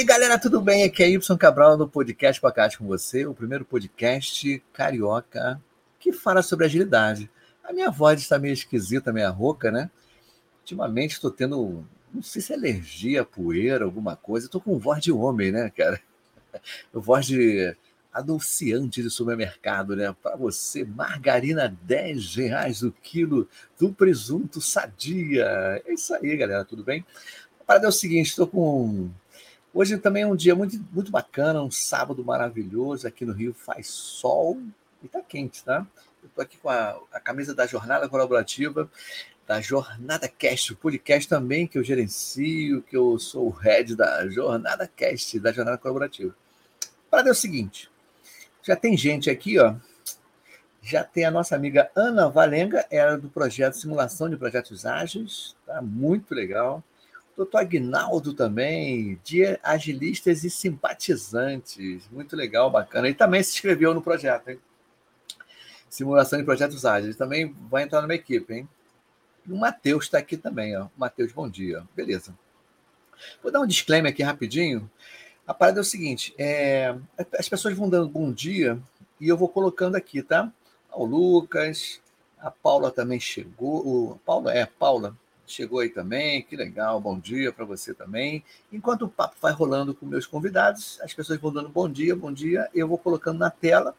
Aí, galera, tudo bem? Aqui é Y Cabral no podcast Pacate com você, o primeiro podcast carioca que fala sobre agilidade. A minha voz está meio esquisita, meio rouca, né? Ultimamente estou tendo, não sei se é alergia, poeira, alguma coisa. Estou com voz de homem, né, cara? voz de adulciante de supermercado, né? Para você, margarina 10 reais o quilo do presunto sadia. É isso aí, galera, tudo bem? A parada é o seguinte, estou com Hoje também é um dia muito, muito bacana, um sábado maravilhoso. Aqui no Rio faz sol e tá quente, tá? Eu tô aqui com a, a camisa da Jornada Colaborativa, da Jornada Cast, o podcast também que eu gerencio, que eu sou o head da Jornada Cast, da Jornada Colaborativa. Para é o seguinte, já tem gente aqui, ó. Já tem a nossa amiga Ana Valenga, ela é do projeto Simulação de Projetos Ágeis, tá? Muito legal. Doutor Agnaldo também, de agilistas e simpatizantes. Muito legal, bacana. Ele também se inscreveu no projeto, hein? Simulação de projetos ágeis. Ele também vai entrar numa equipe, hein? O Matheus está aqui também, ó. Matheus, bom dia. Beleza. Vou dar um disclaimer aqui rapidinho. A parada é o seguinte: é... as pessoas vão dando bom dia e eu vou colocando aqui, tá? O Lucas, a Paula também chegou. O Paula, é, Paula chegou aí também, que legal, bom dia para você também. Enquanto o papo vai rolando com meus convidados, as pessoas vão dando bom dia, bom dia, eu vou colocando na tela.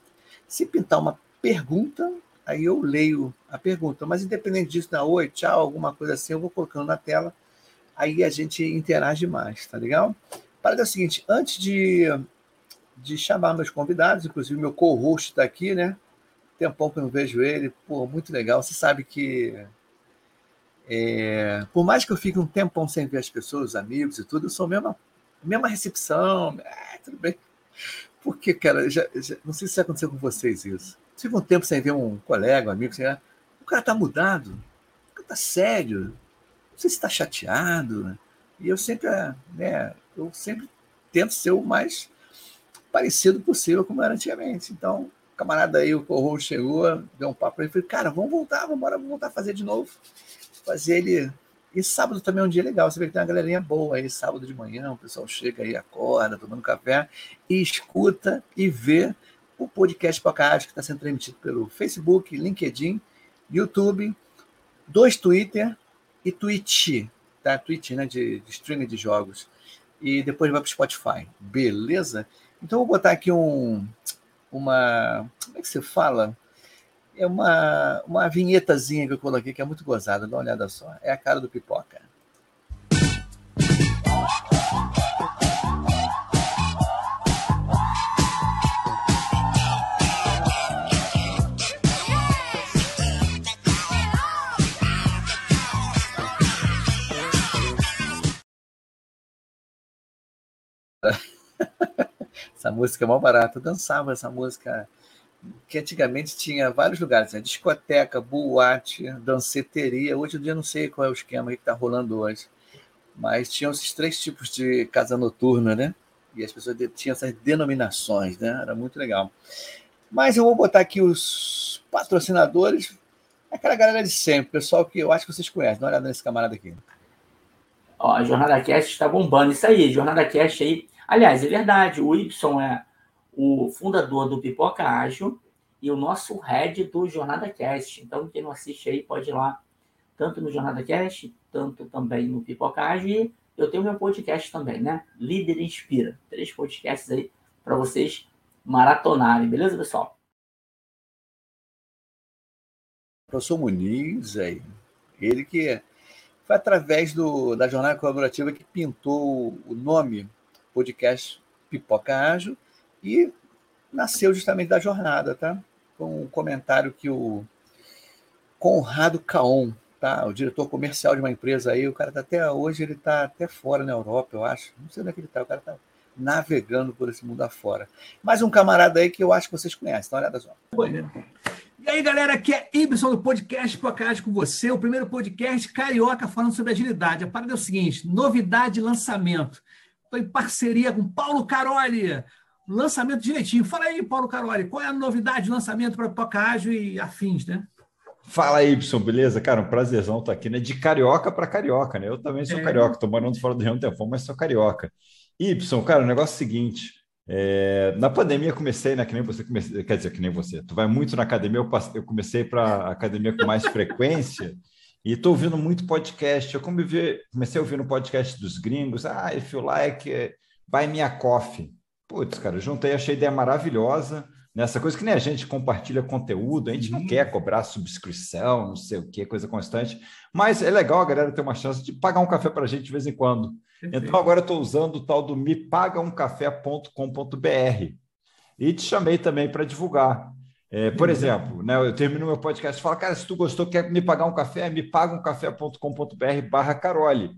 Se pintar uma pergunta, aí eu leio a pergunta. Mas independente disso, na oi, tchau, alguma coisa assim, eu vou colocando na tela. Aí a gente interage mais, tá legal? Para é o seguinte, antes de, de chamar meus convidados, inclusive meu co-host está aqui, né? Tempão que eu não vejo ele, pô, muito legal. Você sabe que é, por mais que eu fique um tempão sem ver as pessoas, os amigos e tudo, eu sou a mesma, mesma recepção, é, tudo bem. Porque, cara, já, já, não sei se aconteceu com vocês isso. Fica um tempo sem ver um colega, um amigo, assim, o cara tá mudado, o cara tá sério, não sei se está chateado. Né? E eu sempre, né, eu sempre tento ser o mais parecido possível como era antigamente. Então, o camarada aí, o Corro chegou, deu um papo para ele, falei, cara, vamos voltar, vamos embora, vamos voltar a fazer de novo fazer ele. E sábado também é um dia legal. Você vê que tem uma galerinha boa aí, sábado de manhã, o pessoal chega aí, acorda, tomando café, e escuta e vê o podcast Podcast, que está sendo transmitido pelo Facebook, LinkedIn, YouTube, dois Twitter e Twitch, tá? Twitch, né? De, de streaming de jogos. E depois vai para o Spotify. Beleza? Então vou botar aqui um. Uma. Como é que você fala? É uma, uma vinhetazinha que eu coloquei que é muito gozada, dá uma olhada só. É a cara do pipoca. essa música é mal barata. Eu dançava essa música que antigamente tinha vários lugares, né? discoteca, boate, danceteria. Hoje em dia não sei qual é o esquema que está rolando hoje, mas tinham esses três tipos de casa noturna, né? E as pessoas tinham essas denominações, né? Era muito legal. Mas eu vou botar aqui os patrocinadores, aquela galera de sempre, pessoal que eu acho que vocês conhecem. Dá uma olhada nesse camarada aqui. Ó, a Jornada Cast está bombando. Isso aí, Jornada Cast aí. Aliás, é verdade, o Y é o fundador do Pipoca Ágil e o nosso head do Jornada Cast. Então, quem não assiste aí pode ir lá, tanto no Jornada Cast, tanto também no Pipoca Ágil. E eu tenho meu podcast também, né? Líder Inspira. Três podcasts aí para vocês maratonarem, beleza, pessoal? Professor Muniz, aí, ele que foi através do, da jornada colaborativa que pintou o nome podcast Pipoca Ágil e nasceu justamente da jornada, tá? Com um comentário que o Conrado Caon, tá? O diretor comercial de uma empresa aí, o cara tá até hoje, ele tá até fora na Europa, eu acho. Não sei onde é que ele tá, o cara tá navegando por esse mundo afora. Mais um camarada aí que eu acho que vocês conhecem, dá uma olhada só. E aí, galera, aqui é Ibson do podcast Podcast com você, o primeiro podcast carioca falando sobre agilidade. A parada é o seguinte: novidade lançamento. Estou em parceria com Paulo Caroli, lançamento direitinho. Fala aí, Paulo Caroli, qual é a novidade de lançamento para Pocágio e afins, né? Fala, Y, beleza? Cara, um prazerzão estar aqui, né? De carioca para carioca, né? Eu também sou é. carioca, tô morando fora do Rio um tempo, mas sou carioca. Y, cara, o negócio é o seguinte: é, na pandemia comecei, né? Que nem você comecei, quer dizer, que nem você. Tu vai muito na academia, eu, passei, eu comecei para academia com mais frequência e estou ouvindo muito podcast. Eu comecei a ouvir no podcast dos gringos. Ah, if you like, buy me a coffee. Putz, cara, juntei, achei a ideia maravilhosa nessa coisa que nem a gente compartilha conteúdo, a gente uhum. não quer cobrar subscrição, não sei o que, coisa constante, mas é legal a galera ter uma chance de pagar um café para a gente de vez em quando. Perfeito. Então agora eu estou usando o tal do mepagaumcafé.com.br e te chamei também para divulgar. É, por uhum. exemplo, né, eu termino meu podcast e falo, cara, se tu gostou, quer me pagar um café, me paga um café.com.br barra Carole.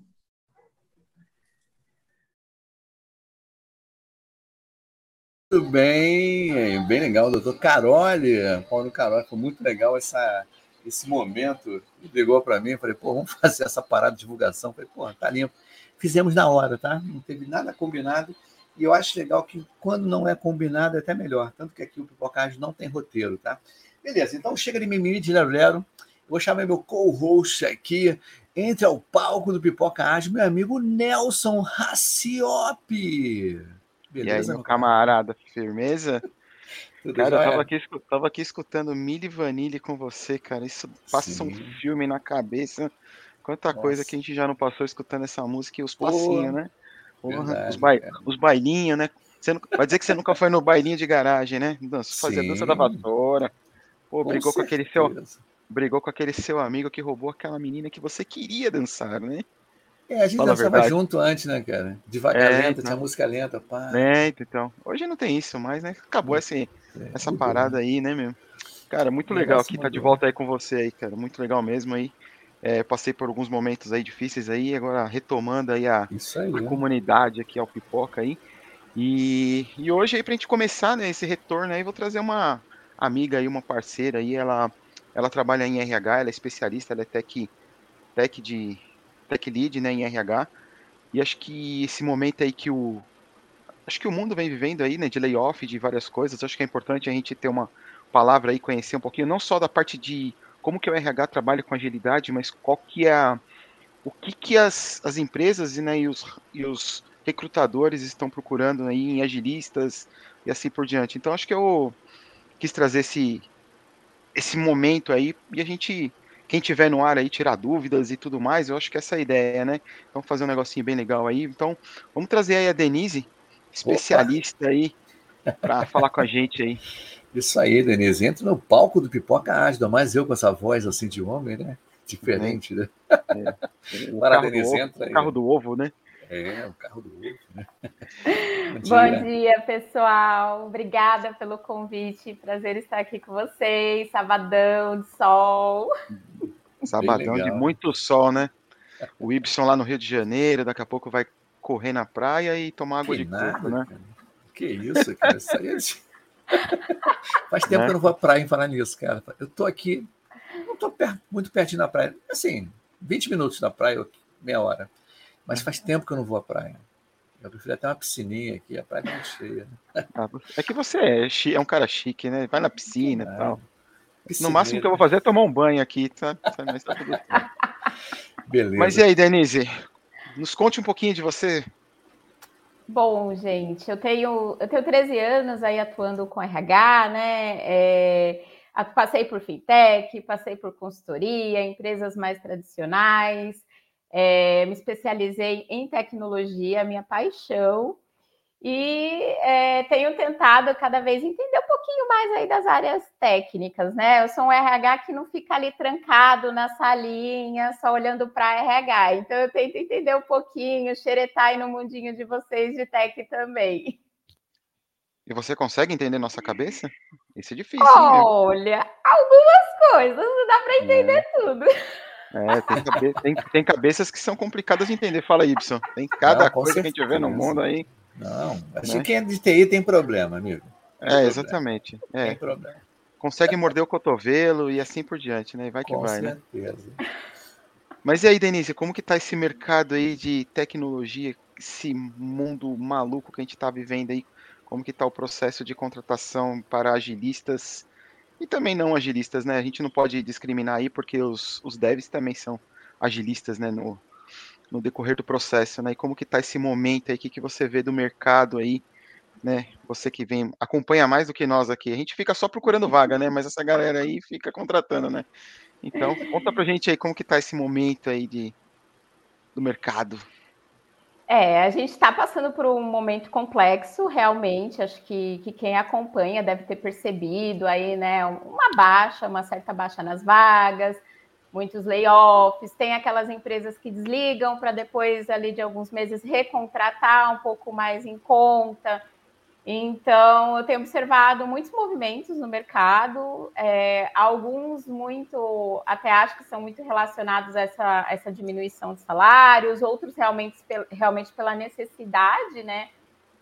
Muito bem, bem legal, doutor Carole, Paulo Carole, foi muito legal essa, esse momento. Ligou para mim, falei, pô, vamos fazer essa parada de divulgação. Falei, pô, tá limpo. Fizemos na hora, tá? Não teve nada combinado. E eu acho legal que quando não é combinado é até melhor. Tanto que aqui o Pipocagem não tem roteiro, tá? Beleza, então chega de mimimi de lero lero. Vou chamar meu co-host aqui. Entre ao palco do Pipoca Ágil, meu amigo Nelson Raciopi. Beleza, e aí, meu camarada, firmeza? Tudo cara, eu tava aqui, tava aqui escutando Milli Vanille com você, cara. Isso passa Sim. um filme na cabeça. Quanta Nossa. coisa que a gente já não passou escutando essa música e os passinhos, né? Verdade, os, ba... os bailinhos, né? Você não... Vai dizer que você nunca foi no bailinho de garagem, né? Dança, fazer dança da vassoura. Pô, brigou com, com aquele seu. Brigou com aquele seu amigo que roubou aquela menina que você queria dançar, né? É, a gente Fala dançava junto antes, né, cara? Devagar é, lenta, então. tinha música lenta, pá. É, então. Hoje não tem isso mais, né? Acabou esse, é, essa parada bom. aí, né, meu? Cara, muito legal aqui, tá de volta aí com você aí, cara. Muito legal mesmo aí. É, passei por alguns momentos aí difíceis aí, agora retomando aí a, aí, a comunidade aqui ao Pipoca aí. E, e hoje aí pra gente começar, né, esse retorno aí, vou trazer uma amiga aí, uma parceira aí, ela, ela trabalha em RH, ela é especialista, ela é tech, tech de, tech lead, né, em RH. E acho que esse momento aí que o acho que o mundo vem vivendo aí, né, de layoff, de várias coisas, acho que é importante a gente ter uma palavra aí, conhecer um pouquinho, não só da parte de como que o RH trabalha com agilidade, mas qual que é a, o que que as, as empresas né, e, os, e os recrutadores estão procurando aí em agilistas e assim por diante. Então acho que eu quis trazer esse, esse momento aí e a gente quem tiver no ar aí tirar dúvidas e tudo mais, eu acho que essa é a ideia, né? Então fazer um negocinho bem legal aí. Então, vamos trazer aí a Denise, especialista Opa. aí, para falar com a gente aí. Isso aí, Denise. Entra no palco do Pipoca Ágida, mais eu com essa voz assim de homem, né? Diferente, né? É. Para, Denise, ovo, entra aí. carro do ovo, né? É, o carro do ovo, né? Bom, dia. Bom dia, pessoal. Obrigada pelo convite. Prazer estar aqui com vocês. Sabadão de sol. Sabadão de muito sol, né? O Ibson lá no Rio de Janeiro, daqui a pouco vai correr na praia e tomar água que de nada, coco, né? Cara. Que isso, cara. Isso aí é... Faz tempo né? que eu não vou à praia em falar nisso, cara. Eu tô aqui, não tô perto, muito pertinho da praia. Assim, 20 minutos da praia, meia hora. Mas faz tempo que eu não vou à praia. Eu prefiro até uma piscininha aqui, a praia é cheia. Né? Ah, é que você é, é, um cara chique, né? Vai na piscina e tal. No máximo que eu vou fazer é tomar um banho aqui, tá? Mas tá tudo Beleza. Mas e aí, Denise? Nos conte um pouquinho de você. Bom, gente, eu tenho, eu tenho 13 anos aí atuando com RH, né? É, passei por fintech, passei por consultoria, empresas mais tradicionais. É, me especializei em tecnologia, minha paixão, e é, tenho tentado cada vez entender um pouquinho mais aí das áreas técnicas, né? Eu sou um RH que não fica ali trancado na salinha, só olhando para RH. Então eu tento entender um pouquinho, xeretar aí no mundinho de vocês de tech também. E você consegue entender nossa cabeça? Isso é difícil. Olha, né? algumas coisas, não dá para entender é. tudo. É, tem, cabe tem, tem, cabeças que são complicadas de entender. Fala, Y. Tem cada não, coisa certeza. que a gente vê no mundo aí. Não, acho né? que quem é de TI tem problema, amigo. Tem é, problema. exatamente. É. Tem problema. Consegue morder o cotovelo e assim por diante, né? Vai que Com vai, né? certeza. né? Mas e aí, Denise, como que tá esse mercado aí de tecnologia, esse mundo maluco que a gente tá vivendo aí? Como que tá o processo de contratação para agilistas e também não agilistas, né? A gente não pode discriminar aí porque os, os devs também são agilistas, né? No, no decorrer do processo, né? E como que tá esse momento aí, o que, que você vê do mercado aí, né? Você que vem, acompanha mais do que nós aqui. A gente fica só procurando vaga, né? Mas essa galera aí fica contratando, né? Então, conta pra gente aí como que tá esse momento aí de, do mercado. É, a gente está passando por um momento complexo, realmente. Acho que, que quem acompanha deve ter percebido aí, né, uma baixa, uma certa baixa nas vagas, muitos layoffs, tem aquelas empresas que desligam para depois ali de alguns meses recontratar um pouco mais em conta. Então, eu tenho observado muitos movimentos no mercado, é, alguns muito, até acho que são muito relacionados a essa, essa diminuição de salários, outros realmente, realmente pela necessidade, né?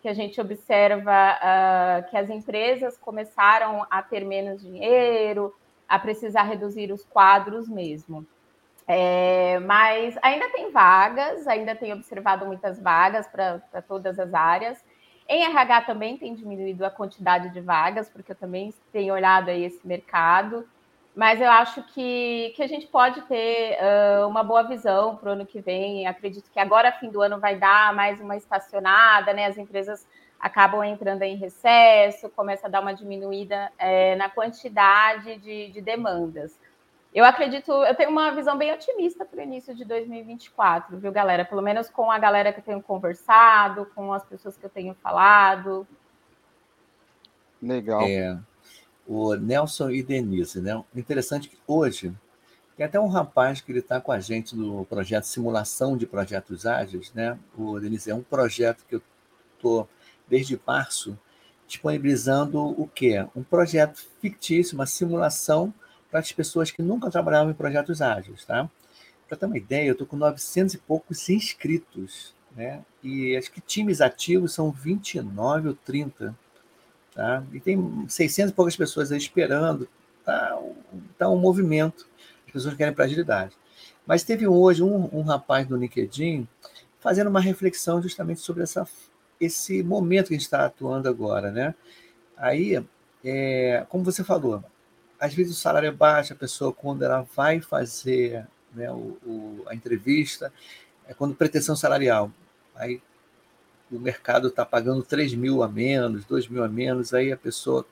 Que a gente observa uh, que as empresas começaram a ter menos dinheiro, a precisar reduzir os quadros mesmo. É, mas ainda tem vagas, ainda tem observado muitas vagas para todas as áreas. Em RH também tem diminuído a quantidade de vagas, porque eu também tenho olhado aí esse mercado. Mas eu acho que, que a gente pode ter uh, uma boa visão para o ano que vem. Acredito que agora, fim do ano, vai dar mais uma estacionada, né? As empresas acabam entrando em recesso, começa a dar uma diminuída é, na quantidade de, de, demandas. Eu acredito, eu tenho uma visão bem otimista para o início de 2024, viu, galera? Pelo menos com a galera que eu tenho conversado, com as pessoas que eu tenho falado. Legal. É, o Nelson e Denise, né? Interessante que hoje tem até um rapaz que ele está com a gente no projeto Simulação de Projetos Ágeis, né? O Denise é um projeto que eu estou desde março, disponibilizando o quê? Um projeto fictício, uma simulação para as pessoas que nunca trabalhavam em projetos ágeis, tá? Para ter uma ideia, eu estou com 900 e poucos inscritos, né? E acho que times ativos são 29 ou 30, tá? E tem 600 e poucas pessoas aí esperando, tá? Tá um movimento, as pessoas querem para agilidade. Mas teve hoje um, um rapaz do LinkedIn fazendo uma reflexão justamente sobre essa esse momento que a gente está atuando agora, né? Aí, é, como você falou, às vezes o salário é baixo, a pessoa, quando ela vai fazer né, o, o, a entrevista, é quando pretensão salarial. Aí o mercado está pagando 3 mil a menos, 2 mil a menos, aí a pessoa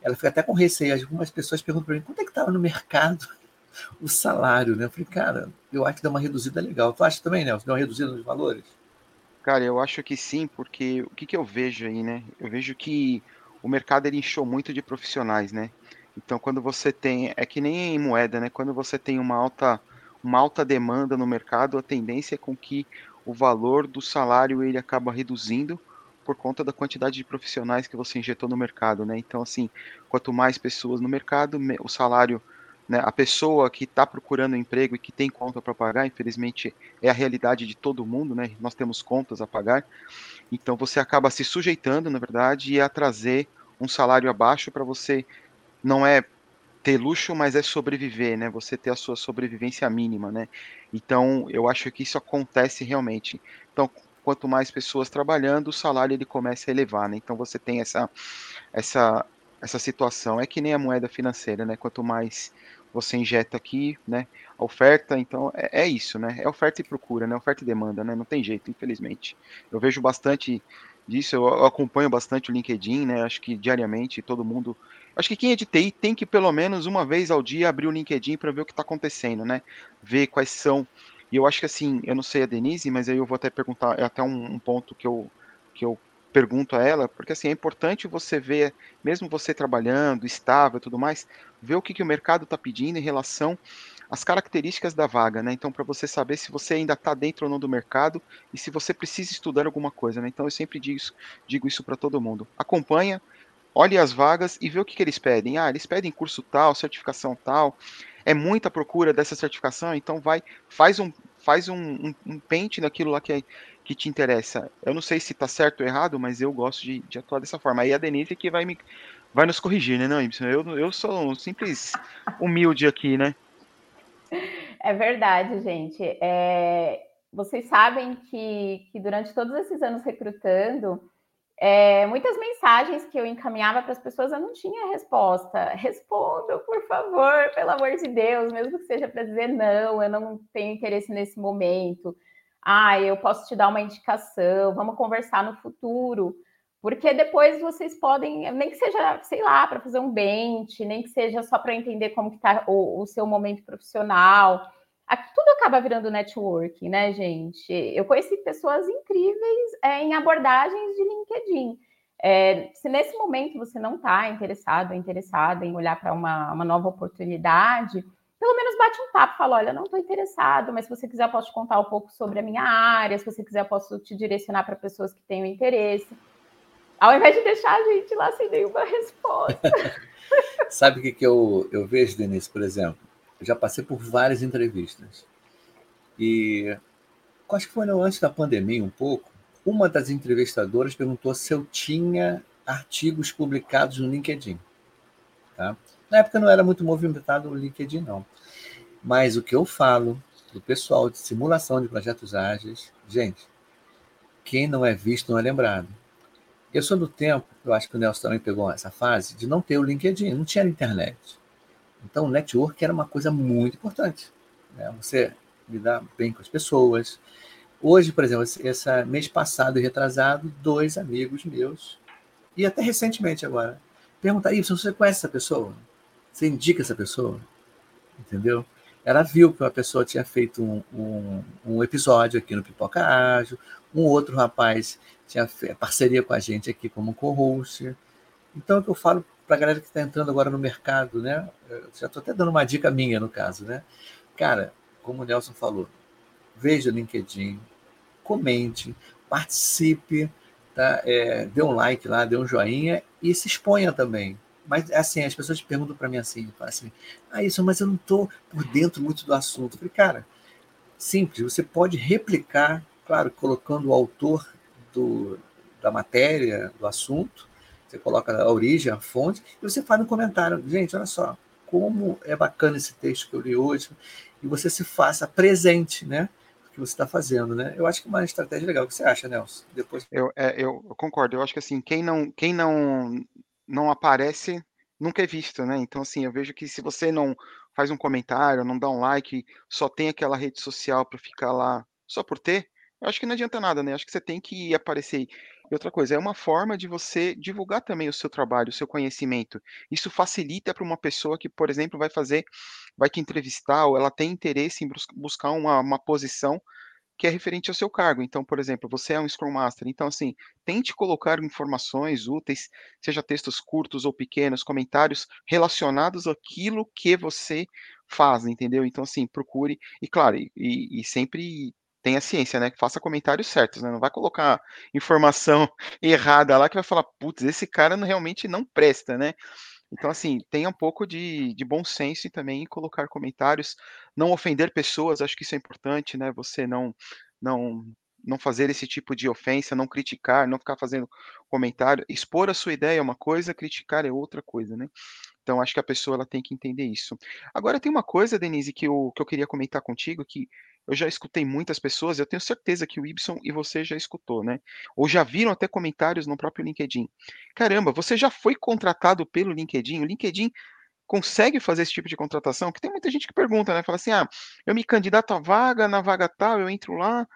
ela fica até com receio. Algumas pessoas perguntam para mim quanto é que estava no mercado o salário, né? Eu falei, cara, eu acho que deu uma reduzida legal. Tu acha também, Nelson? Deu uma reduzida nos valores? Cara, eu acho que sim, porque o que, que eu vejo aí, né? Eu vejo que o mercado ele inchou muito de profissionais, né? Então, quando você tem, é que nem em moeda, né? Quando você tem uma alta, uma alta demanda no mercado, a tendência é com que o valor do salário ele acaba reduzindo por conta da quantidade de profissionais que você injetou no mercado, né? Então, assim, quanto mais pessoas no mercado, o salário né? A pessoa que está procurando emprego e que tem conta para pagar, infelizmente é a realidade de todo mundo, né? Nós temos contas a pagar. Então você acaba se sujeitando, na verdade, a trazer um salário abaixo para você não é ter luxo, mas é sobreviver, né? Você ter a sua sobrevivência mínima, né? Então, eu acho que isso acontece realmente. Então, quanto mais pessoas trabalhando, o salário ele começa a elevar, né? Então, você tem essa essa essa situação. É que nem a moeda financeira, né? Quanto mais você injeta aqui, né? A oferta, então é, é, isso, né? É oferta e procura, né? Oferta e demanda, né? Não tem jeito, infelizmente. Eu vejo bastante disso, eu acompanho bastante o LinkedIn, né? Acho que diariamente todo mundo. Acho que quem é de TI tem que pelo menos uma vez ao dia abrir o LinkedIn para ver o que está acontecendo, né? Ver quais são E eu acho que assim, eu não sei a Denise, mas aí eu vou até perguntar, é até um, um ponto que eu, que eu pergunto a ela, porque assim, é importante você ver, mesmo você trabalhando, estável e tudo mais, ver o que, que o mercado está pedindo em relação às características da vaga, né? Então, para você saber se você ainda está dentro ou não do mercado e se você precisa estudar alguma coisa, né? Então, eu sempre digo digo isso para todo mundo. Acompanha, olhe as vagas e vê o que, que eles pedem. Ah, eles pedem curso tal, certificação tal, é muita procura dessa certificação, então vai, faz um, faz um, um, um pente naquilo lá que é, que te interessa. Eu não sei se está certo ou errado, mas eu gosto de, de, atuar dessa forma. Aí a Denise que vai me vai nos corrigir, né, não, Ibsen? Eu, eu sou um simples humilde aqui, né? É verdade, gente. É, vocês sabem que, que durante todos esses anos recrutando, é, muitas mensagens que eu encaminhava para as pessoas eu não tinha resposta. Respondam, por favor, pelo amor de Deus, mesmo que seja para dizer não, eu não tenho interesse nesse momento ah, eu posso te dar uma indicação, vamos conversar no futuro, porque depois vocês podem, nem que seja, sei lá, para fazer um bench, nem que seja só para entender como que está o, o, seu momento profissional. Aqui tudo acaba virando networking, né, gente? Eu conheci pessoas incríveis é, em abordagens de LinkedIn. É, se nesse momento você não está interessado, interessada em olhar para uma, uma nova oportunidade, pelo menos bate um papo, fala, olha, não estou interessado, mas se você quiser, posso te contar um pouco sobre a minha área, se você quiser, posso te direcionar para pessoas que tenham interesse. Ao invés de deixar a gente lá sem nenhuma resposta. Sabe o que, que eu, eu vejo, Denise, por exemplo? Já passei por várias entrevistas. E acho que foi antes da pandemia um pouco, uma das entrevistadoras perguntou se eu tinha artigos publicados no LinkedIn. Tá? Na época não era muito movimentado o LinkedIn, não. Mas o que eu falo do pessoal de simulação de projetos ágeis, gente, quem não é visto não é lembrado. Eu sou do tempo, eu acho que o Nelson também pegou essa fase, de não ter o LinkedIn, não tinha internet. Então, o network era uma coisa muito importante. Né? Você lidar bem com as pessoas. Hoje, por exemplo, esse mês passado e retrasado, dois amigos meus, e até recentemente agora, perguntaram, se você conhece essa pessoa? Você indica essa pessoa, entendeu? Ela viu que uma pessoa tinha feito um, um, um episódio aqui no Pipoca Ágil, um outro rapaz tinha parceria com a gente aqui como co-host. Então, é que eu falo para a galera que está entrando agora no mercado, né? Eu já estou até dando uma dica minha, no caso, né? Cara, como o Nelson falou, veja o LinkedIn, comente, participe, tá? É, dê um like lá, dê um joinha e se exponha também. Mas, assim, as pessoas perguntam para mim assim, assim, ah, isso, mas eu não estou por dentro muito do assunto. Eu falei, cara, simples, você pode replicar, claro, colocando o autor do, da matéria, do assunto, você coloca a origem, a fonte, e você faz um comentário. Gente, olha só, como é bacana esse texto que eu li hoje, e você se faça presente, né? que você está fazendo, né? Eu acho que é uma estratégia legal. O que você acha, Nelson? Depois. Eu, é, eu concordo. Eu acho que assim, quem não, quem não não aparece, nunca é visto, né? Então, assim, eu vejo que se você não faz um comentário, não dá um like, só tem aquela rede social para ficar lá só por ter, eu acho que não adianta nada, né? Eu acho que você tem que aparecer. E outra coisa, é uma forma de você divulgar também o seu trabalho, o seu conhecimento. Isso facilita para uma pessoa que, por exemplo, vai fazer, vai te entrevistar, ou ela tem interesse em buscar uma, uma posição que é referente ao seu cargo. Então, por exemplo, você é um Scrum Master. Então, assim, tente colocar informações úteis, seja textos curtos ou pequenos, comentários relacionados àquilo que você faz, entendeu? Então, assim, procure. E, claro, e, e sempre tenha ciência, né? Faça comentários certos, né? Não vai colocar informação errada lá que vai falar, putz, esse cara realmente não presta, né? Então, assim, tenha um pouco de, de bom senso e também colocar comentários, não ofender pessoas, acho que isso é importante, né? Você não, não, não fazer esse tipo de ofensa, não criticar, não ficar fazendo comentário. Expor a sua ideia é uma coisa, criticar é outra coisa, né? Então, acho que a pessoa ela tem que entender isso. Agora, tem uma coisa, Denise, que eu, que eu queria comentar contigo, que eu já escutei muitas pessoas, eu tenho certeza que o Ibson e você já escutou, né? Ou já viram até comentários no próprio LinkedIn. Caramba, você já foi contratado pelo LinkedIn? O LinkedIn consegue fazer esse tipo de contratação? Que tem muita gente que pergunta, né? Fala assim: ah, eu me candidato à vaga, na vaga tal, eu entro lá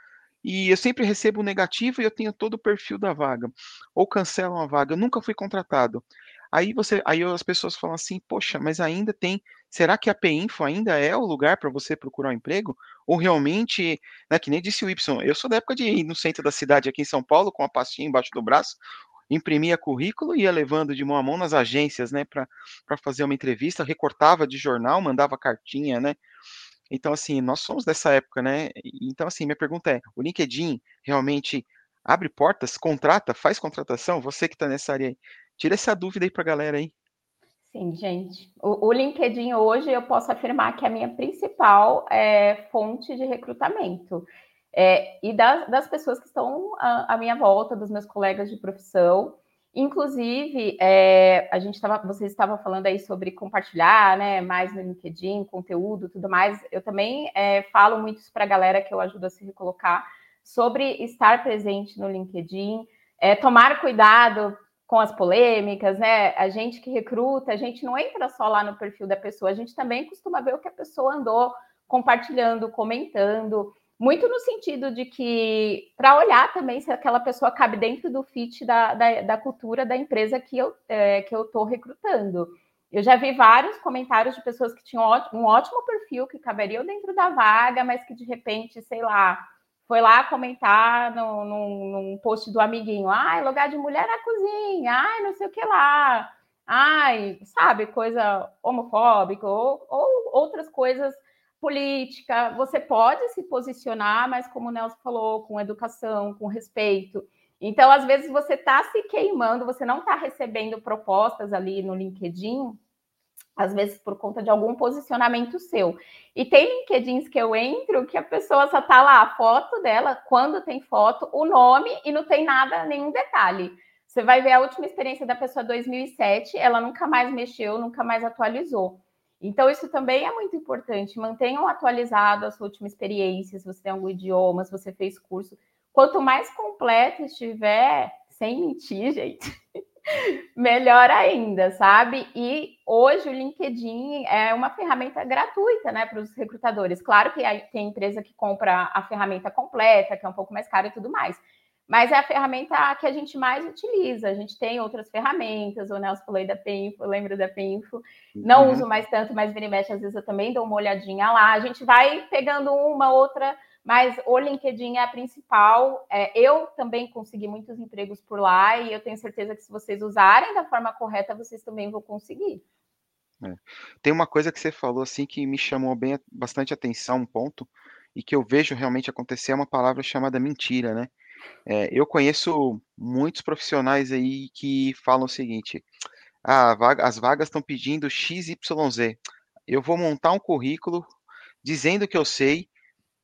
e eu sempre recebo negativo e eu tenho todo o perfil da vaga. Ou cancelam a vaga, eu nunca fui contratado. Aí você, aí as pessoas falam assim, poxa, mas ainda tem, será que a Pinfo ainda é o lugar para você procurar um emprego? Ou realmente, né, que nem disse o Y, eu sou da época de ir no centro da cidade aqui em São Paulo com a pastinha embaixo do braço, imprimia currículo e ia levando de mão a mão nas agências, né, para fazer uma entrevista, recortava de jornal, mandava cartinha, né? Então, assim, nós somos dessa época, né? Então, assim, minha pergunta é: o LinkedIn realmente abre portas, contrata, faz contratação? Você que está nessa área aí, tira essa dúvida aí para a galera aí. Sim, gente. O, o, LinkedIn hoje eu posso afirmar que é a minha principal é, fonte de recrutamento. É, e das, das, pessoas que estão à, à, minha volta, dos meus colegas de profissão. Inclusive, é, a gente estava, vocês estavam falando aí sobre compartilhar, né, mais no LinkedIn, conteúdo, tudo mais. Eu também é, falo muito isso para a galera que eu ajudo a se recolocar sobre estar presente no LinkedIn, é, tomar cuidado com as polêmicas, né? A gente que recruta, a gente não entra só lá no perfil da pessoa, a gente também costuma ver o que a pessoa andou compartilhando, comentando muito no sentido de que, para olhar também se aquela pessoa cabe dentro do fit da, da, da cultura da empresa que eu é, que eu estou recrutando. Eu já vi vários comentários de pessoas que tinham um ótimo perfil, que caberiam dentro da vaga, mas que de repente, sei lá, foi lá comentar no, num, num post do amiguinho, ai, lugar de mulher na cozinha, ai, não sei o que lá, ai, sabe, coisa homofóbica ou, ou outras coisas política, você pode se posicionar, mas como o Nelson falou, com educação, com respeito. Então, às vezes, você está se queimando, você não está recebendo propostas ali no LinkedIn, às vezes por conta de algum posicionamento seu. E tem LinkedIns que eu entro que a pessoa só está lá, a foto dela, quando tem foto, o nome e não tem nada, nenhum detalhe. Você vai ver a última experiência da pessoa 2007, ela nunca mais mexeu, nunca mais atualizou. Então, isso também é muito importante. Mantenham atualizado a sua última experiência, se você tem algum idioma, se você fez curso. Quanto mais completo estiver, sem mentir, gente, melhor ainda, sabe? E hoje o LinkedIn é uma ferramenta gratuita, né, para os recrutadores. Claro que tem empresa que compra a ferramenta completa, que é um pouco mais cara e tudo mais mas é a ferramenta que a gente mais utiliza. A gente tem outras ferramentas, o Nelson falou da Penfo, eu lembro da Penfo. Não uhum. uso mais tanto, mas vira às vezes eu também dou uma olhadinha lá. A gente vai pegando uma, outra, mas o LinkedIn é a principal. É, eu também consegui muitos empregos por lá e eu tenho certeza que se vocês usarem da forma correta, vocês também vão conseguir. É. Tem uma coisa que você falou assim que me chamou bem bastante atenção, um ponto, e que eu vejo realmente acontecer, é uma palavra chamada mentira, né? É, eu conheço muitos profissionais aí que falam o seguinte: ah, vaga, as vagas estão pedindo XYZ. Eu vou montar um currículo dizendo que eu sei,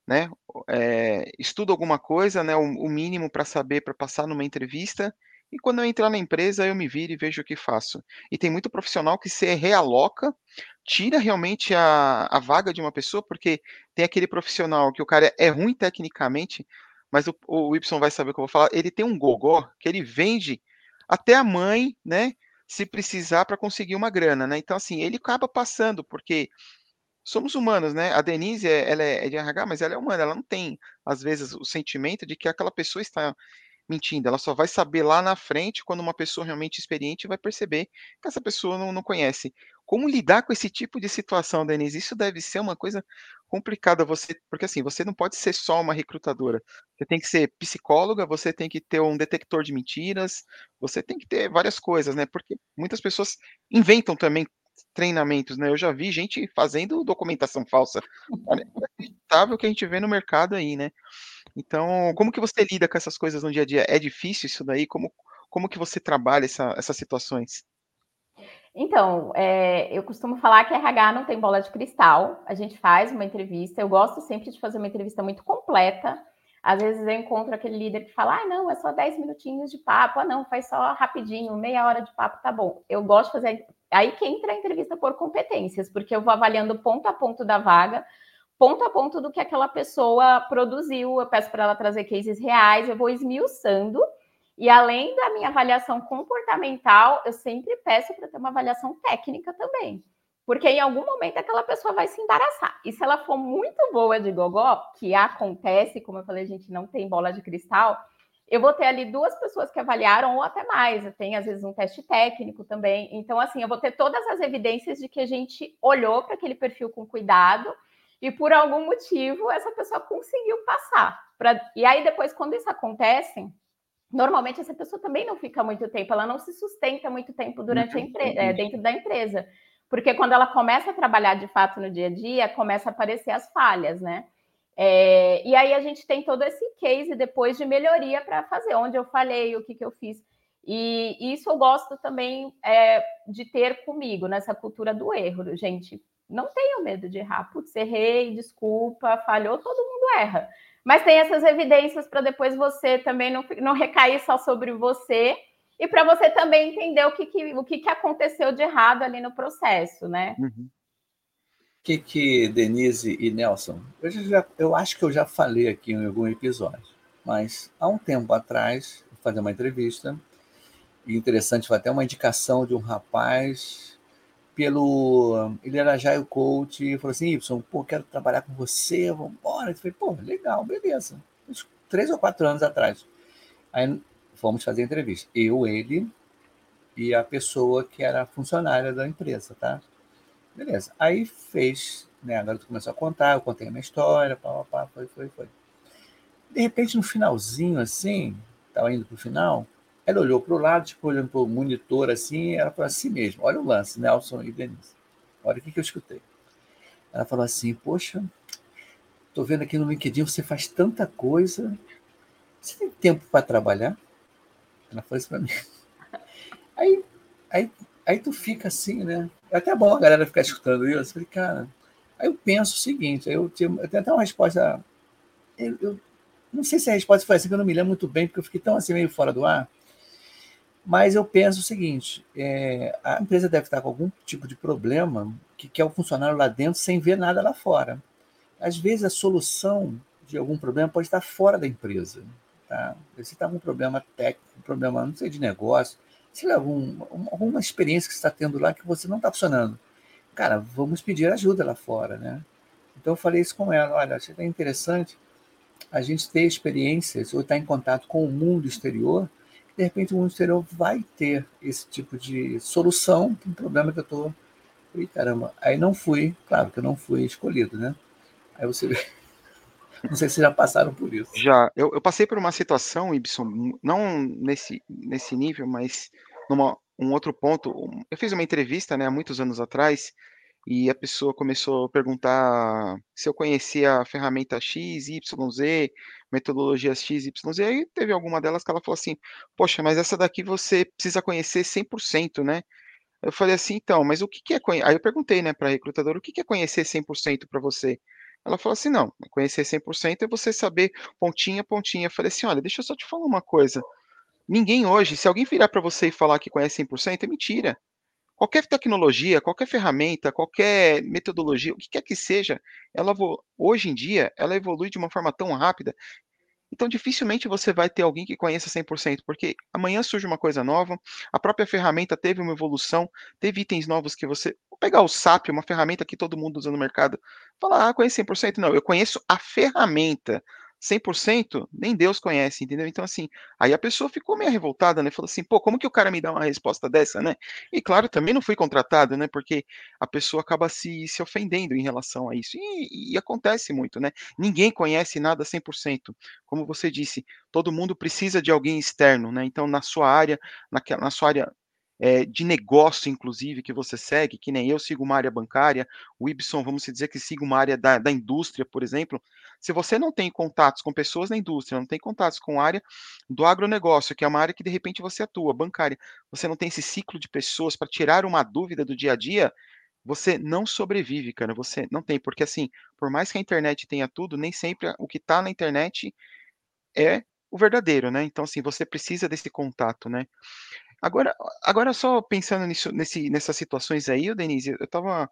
né? É, estudo alguma coisa, né? O, o mínimo para saber para passar numa entrevista. E quando eu entrar na empresa, eu me viro e vejo o que faço. E tem muito profissional que se realoca, tira realmente a, a vaga de uma pessoa, porque tem aquele profissional que o cara é ruim tecnicamente, mas o, o Y vai saber o que eu vou falar. Ele tem um gogó que ele vende até a mãe, né? Se precisar para conseguir uma grana, né? Então, assim, ele acaba passando, porque somos humanos, né? A Denise, ela é de RH, mas ela é humana, ela não tem, às vezes, o sentimento de que aquela pessoa está mentindo. Ela só vai saber lá na frente, quando uma pessoa realmente experiente vai perceber que essa pessoa não, não conhece. Como lidar com esse tipo de situação, Denise? Isso deve ser uma coisa complicada, você, porque assim, você não pode ser só uma recrutadora. Você tem que ser psicóloga, você tem que ter um detector de mentiras, você tem que ter várias coisas, né? Porque muitas pessoas inventam também treinamentos, né? Eu já vi gente fazendo documentação falsa. É inacreditável que a gente vê no mercado aí, né? Então, como que você lida com essas coisas no dia a dia? É difícil isso daí? Como, como que você trabalha essa, essas situações? Então, é, eu costumo falar que RH não tem bola de cristal. A gente faz uma entrevista. Eu gosto sempre de fazer uma entrevista muito completa. Às vezes eu encontro aquele líder que fala: ah, não, é só 10 minutinhos de papo. Ah, não, faz só rapidinho, meia hora de papo, tá bom. Eu gosto de fazer. Aí que entra a entrevista por competências, porque eu vou avaliando ponto a ponto da vaga ponto a ponto do que aquela pessoa produziu. Eu peço para ela trazer cases reais, eu vou esmiuçando. E além da minha avaliação comportamental, eu sempre peço para ter uma avaliação técnica também. Porque em algum momento aquela pessoa vai se embaraçar. E se ela for muito boa de gogó, que acontece, como eu falei, a gente não tem bola de cristal, eu vou ter ali duas pessoas que avaliaram, ou até mais, tem às vezes um teste técnico também. Então, assim, eu vou ter todas as evidências de que a gente olhou para aquele perfil com cuidado e por algum motivo essa pessoa conseguiu passar. Pra... E aí, depois, quando isso acontece, normalmente essa pessoa também não fica muito tempo, ela não se sustenta muito tempo durante a empre... é, dentro da empresa. Porque quando ela começa a trabalhar de fato no dia a dia, começa a aparecer as falhas, né? É, e aí a gente tem todo esse case depois de melhoria para fazer, onde eu falhei, o que, que eu fiz. E, isso eu gosto também é, de ter comigo, nessa cultura do erro, gente. Não tenho medo de errar. Putz, errei, desculpa, falhou, todo mundo erra. Mas tem essas evidências para depois você também não, não recair só sobre você e para você também entender o que, que, o que, que aconteceu de errado ali no processo, né? Uhum que, que Denise e Nelson, eu, já, eu acho que eu já falei aqui em algum episódio, mas há um tempo atrás, vou fazer uma entrevista, e interessante, foi até uma indicação de um rapaz pelo. Ele era já o coach e falou assim: Y, pô, quero trabalhar com você, vamos embora. Eu falei, pô, legal, beleza. Uns três ou quatro anos atrás. Aí fomos fazer a entrevista. Eu, ele e a pessoa que era funcionária da empresa, tá? Beleza. Aí fez, né? A garota começou a contar, eu contei a minha história, pá, pá, pá, foi, foi, foi. De repente, no finalzinho, assim, estava indo para o final, ela olhou para o lado, tipo, olhando para o monitor, assim, ela falou assim mesmo, olha o lance, Nelson e Denise. Olha o que, que eu escutei. Ela falou assim, poxa, estou vendo aqui no LinkedIn, você faz tanta coisa, você tem tempo para trabalhar? Ela falou isso para mim. Aí, aí, aí tu fica assim, né? É até bom a galera ficar escutando isso. Eu falei, cara, aí eu penso o seguinte, eu, tenho, eu tenho até uma resposta. Eu, eu, não sei se a resposta foi assim, que eu não me lembro muito bem, porque eu fiquei tão assim meio fora do ar. Mas eu penso o seguinte: é, a empresa deve estar com algum tipo de problema que quer o funcionário lá dentro sem ver nada lá fora. Às vezes a solução de algum problema pode estar fora da empresa. Tá? Você está com um problema técnico, um problema, não sei, de negócio, se algum, alguma experiência que você está tendo lá que você não está funcionando. Cara, vamos pedir ajuda lá fora, né? Então eu falei isso com ela, olha, acho que é interessante a gente ter experiências ou estar em contato com o mundo exterior, de repente o mundo exterior vai ter esse tipo de solução para um problema que eu estou. E caramba, aí não fui, claro que eu não fui escolhido, né? Aí você vê. Não sei se já passaram por isso. Já, eu, eu passei por uma situação, Ibson, não nesse, nesse nível, mas numa, um outro ponto. Eu fiz uma entrevista, né, há muitos anos atrás, e a pessoa começou a perguntar se eu conhecia a ferramenta X, Y, Z, metodologias X, Y, Z, e teve alguma delas que ela falou assim, poxa, mas essa daqui você precisa conhecer 100%, né? Eu falei assim, então, mas o que, que é conhecer? Aí eu perguntei, né, para a recrutadora, o que, que é conhecer 100% para você? Ela falou assim: não, conhecer 100% é você saber pontinha pontinha. Eu falei assim: olha, deixa eu só te falar uma coisa. Ninguém hoje, se alguém virar para você e falar que conhece 100%, é mentira. Qualquer tecnologia, qualquer ferramenta, qualquer metodologia, o que quer que seja, ela hoje em dia, ela evolui de uma forma tão rápida então, dificilmente você vai ter alguém que conheça 100%, porque amanhã surge uma coisa nova, a própria ferramenta teve uma evolução, teve itens novos que você. Vou pegar o SAP, uma ferramenta que todo mundo usa no mercado, falar, ah, conhece 100%? Não, eu conheço a ferramenta. 100%, nem Deus conhece, entendeu? Então, assim, aí a pessoa ficou meio revoltada, né? Falou assim, pô, como que o cara me dá uma resposta dessa, né? E claro, também não fui contratado, né? Porque a pessoa acaba se, se ofendendo em relação a isso. E, e acontece muito, né? Ninguém conhece nada 100%. Como você disse, todo mundo precisa de alguém externo, né? Então, na sua área, naquela, na sua área é, de negócio, inclusive, que você segue, que nem eu sigo uma área bancária, o Ibson, vamos dizer que siga uma área da, da indústria, por exemplo. Se você não tem contatos com pessoas na indústria, não tem contatos com a área do agronegócio, que é uma área que de repente você atua, bancária, você não tem esse ciclo de pessoas para tirar uma dúvida do dia a dia, você não sobrevive, cara. Você não tem, porque assim, por mais que a internet tenha tudo, nem sempre o que está na internet é o verdadeiro, né? Então, assim, você precisa desse contato, né? Agora, agora só pensando nisso, nesse, nessas situações aí, Denise, eu tava.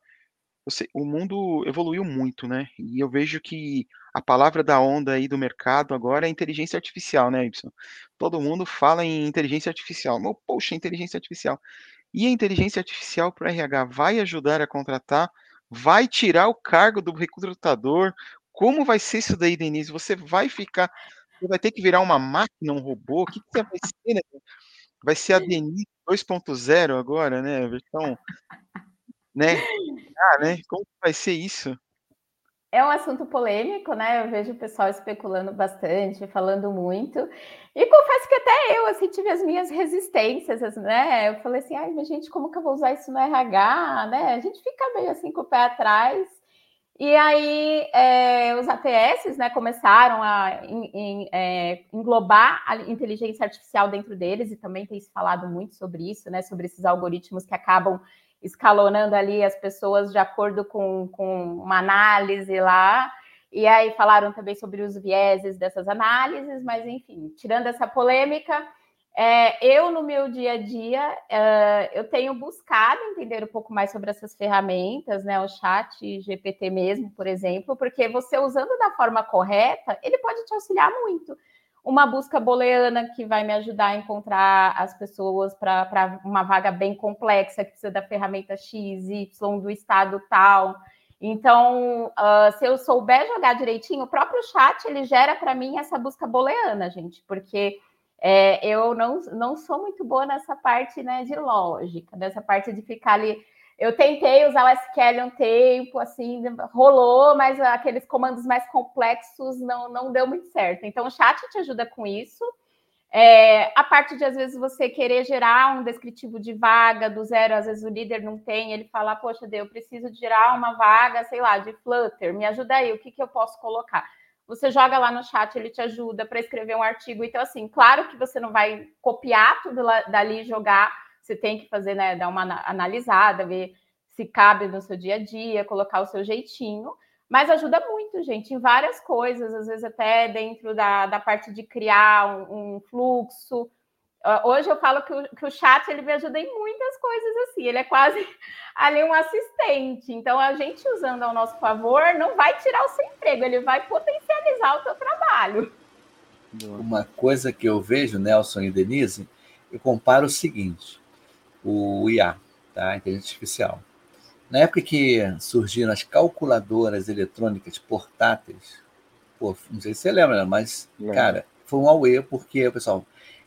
O mundo evoluiu muito, né? E eu vejo que a palavra da onda aí do mercado agora é inteligência artificial, né, Y? Todo mundo fala em inteligência artificial. Mas, poxa, inteligência artificial. E a inteligência artificial para o RH vai ajudar a contratar? Vai tirar o cargo do recrutador? Como vai ser isso daí, Denise? Você vai ficar Você vai ter que virar uma máquina, um robô? O que, que você vai ser, né? Vai ser a Denise 2.0 agora, né? Versão. Né? Ah, né? Como vai ser isso? É um assunto polêmico, né? Eu vejo o pessoal especulando bastante, falando muito. E confesso que até eu, assim, tive as minhas resistências, né? Eu falei assim, ai, mas gente, como que eu vou usar isso no RH, né? A gente fica meio assim com o pé atrás. E aí é, os ATS né, começaram a em, em, é, englobar a inteligência artificial dentro deles, e também tem se falado muito sobre isso, né? Sobre esses algoritmos que acabam escalonando ali as pessoas de acordo com, com uma análise lá. E aí falaram também sobre os vieses dessas análises, mas enfim, tirando essa polêmica, é, eu, no meu dia a dia, é, eu tenho buscado entender um pouco mais sobre essas ferramentas, né? O chat GPT mesmo, por exemplo, porque você usando da forma correta, ele pode te auxiliar muito. Uma busca booleana que vai me ajudar a encontrar as pessoas para uma vaga bem complexa, que precisa da ferramenta X, Y, do estado tal. Então, uh, se eu souber jogar direitinho, o próprio chat ele gera para mim essa busca booleana, gente, porque é, eu não, não sou muito boa nessa parte né, de lógica, nessa parte de ficar ali. Eu tentei usar o SQL um tempo, assim, rolou, mas aqueles comandos mais complexos não, não deu muito certo. Então, o chat te ajuda com isso. É, a parte de, às vezes, você querer gerar um descritivo de vaga do zero, às vezes o líder não tem, ele fala, poxa, eu preciso gerar uma vaga, sei lá, de Flutter, me ajuda aí, o que, que eu posso colocar? Você joga lá no chat, ele te ajuda para escrever um artigo. Então, assim, claro que você não vai copiar tudo lá, dali e jogar, você tem que fazer, né, dar uma analisada, ver se cabe no seu dia a dia, colocar o seu jeitinho, mas ajuda muito, gente, em várias coisas, às vezes até dentro da, da parte de criar um, um fluxo, hoje eu falo que o, que o chat ele me ajuda em muitas coisas assim, ele é quase ali um assistente. Então, a gente usando ao nosso favor não vai tirar o seu emprego, ele vai potencializar o seu trabalho. Uma coisa que eu vejo, Nelson e Denise, eu comparo o seguinte: o IA, tá? a inteligência artificial. Na época que surgiram as calculadoras eletrônicas portáteis, pô, não sei se você lembra, mas, cara, foi um auê, porque o pessoal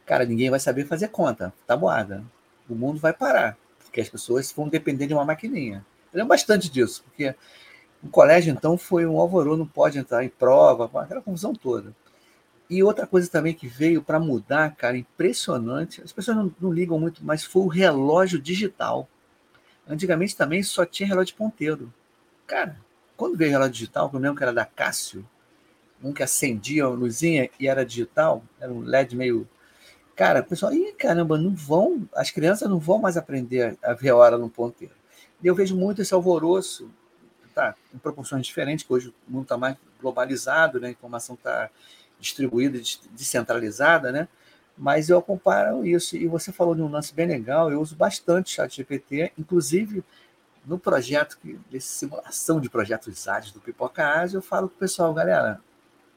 cara, ninguém vai saber fazer conta, tá boada. O mundo vai parar, porque as pessoas vão depender de uma maquininha. Eu lembro bastante disso, porque o colégio, então, foi um alvoroço, não pode entrar em prova, aquela confusão toda. E outra coisa também que veio para mudar, cara, impressionante, as pessoas não, não, ligam muito, mas foi o relógio digital. Antigamente também só tinha relógio ponteiro. Cara, quando veio o relógio digital, eu lembro que era da Cássio, um que acendia a luzinha e era digital, era um LED meio Cara, o pessoal, ih, caramba, não vão, as crianças não vão mais aprender a ver a hora no ponteiro. E eu vejo muito esse alvoroço, tá, em proporções diferentes, que hoje o mundo está mais globalizado, né, a informação está distribuída, descentralizada, né? Mas eu comparo isso. E você falou de um lance bem legal, eu uso bastante chat GPT, inclusive no projeto, de simulação de projetos ágeis do Pipoca Ágil, eu falo para o pessoal, galera,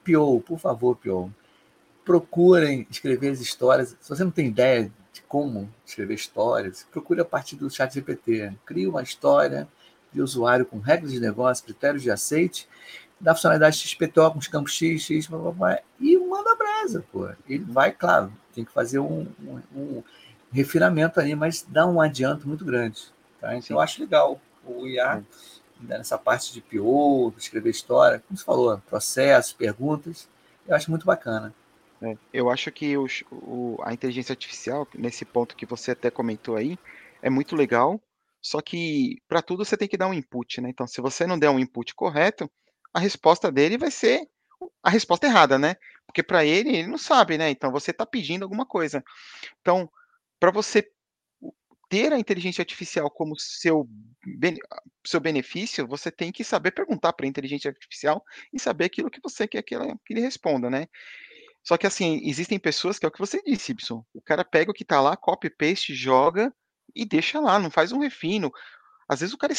Pio, por favor, Pio, procurem escrever as histórias. Se você não tem ideia de como escrever histórias, procure a partir do chat GPT. Crie uma história de usuário com regras de negócio, critérios de aceite, da funcionalidade XPTO com os campos X, X, blá, blá, blá, e manda brasa, pô. Ele vai, claro, tem que fazer um, um, um refinamento aí, mas dá um adianto muito grande. Tá? Então, eu acho legal o IA nessa parte de PO, escrever história, como você falou, processos, perguntas, eu acho muito bacana. É, eu acho que o, o, a inteligência artificial, nesse ponto que você até comentou aí, é muito legal, só que para tudo você tem que dar um input, né? Então, se você não der um input correto, a resposta dele vai ser a resposta errada, né? Porque para ele, ele não sabe, né? Então, você está pedindo alguma coisa. Então, para você ter a inteligência artificial como seu, seu benefício, você tem que saber perguntar para a inteligência artificial e saber aquilo que você quer que, que ele responda, né? Só que assim, existem pessoas que é o que você disse, Ibson. O cara pega o que tá lá, copy paste, joga e deixa lá, não faz um refino. Às vezes o cara,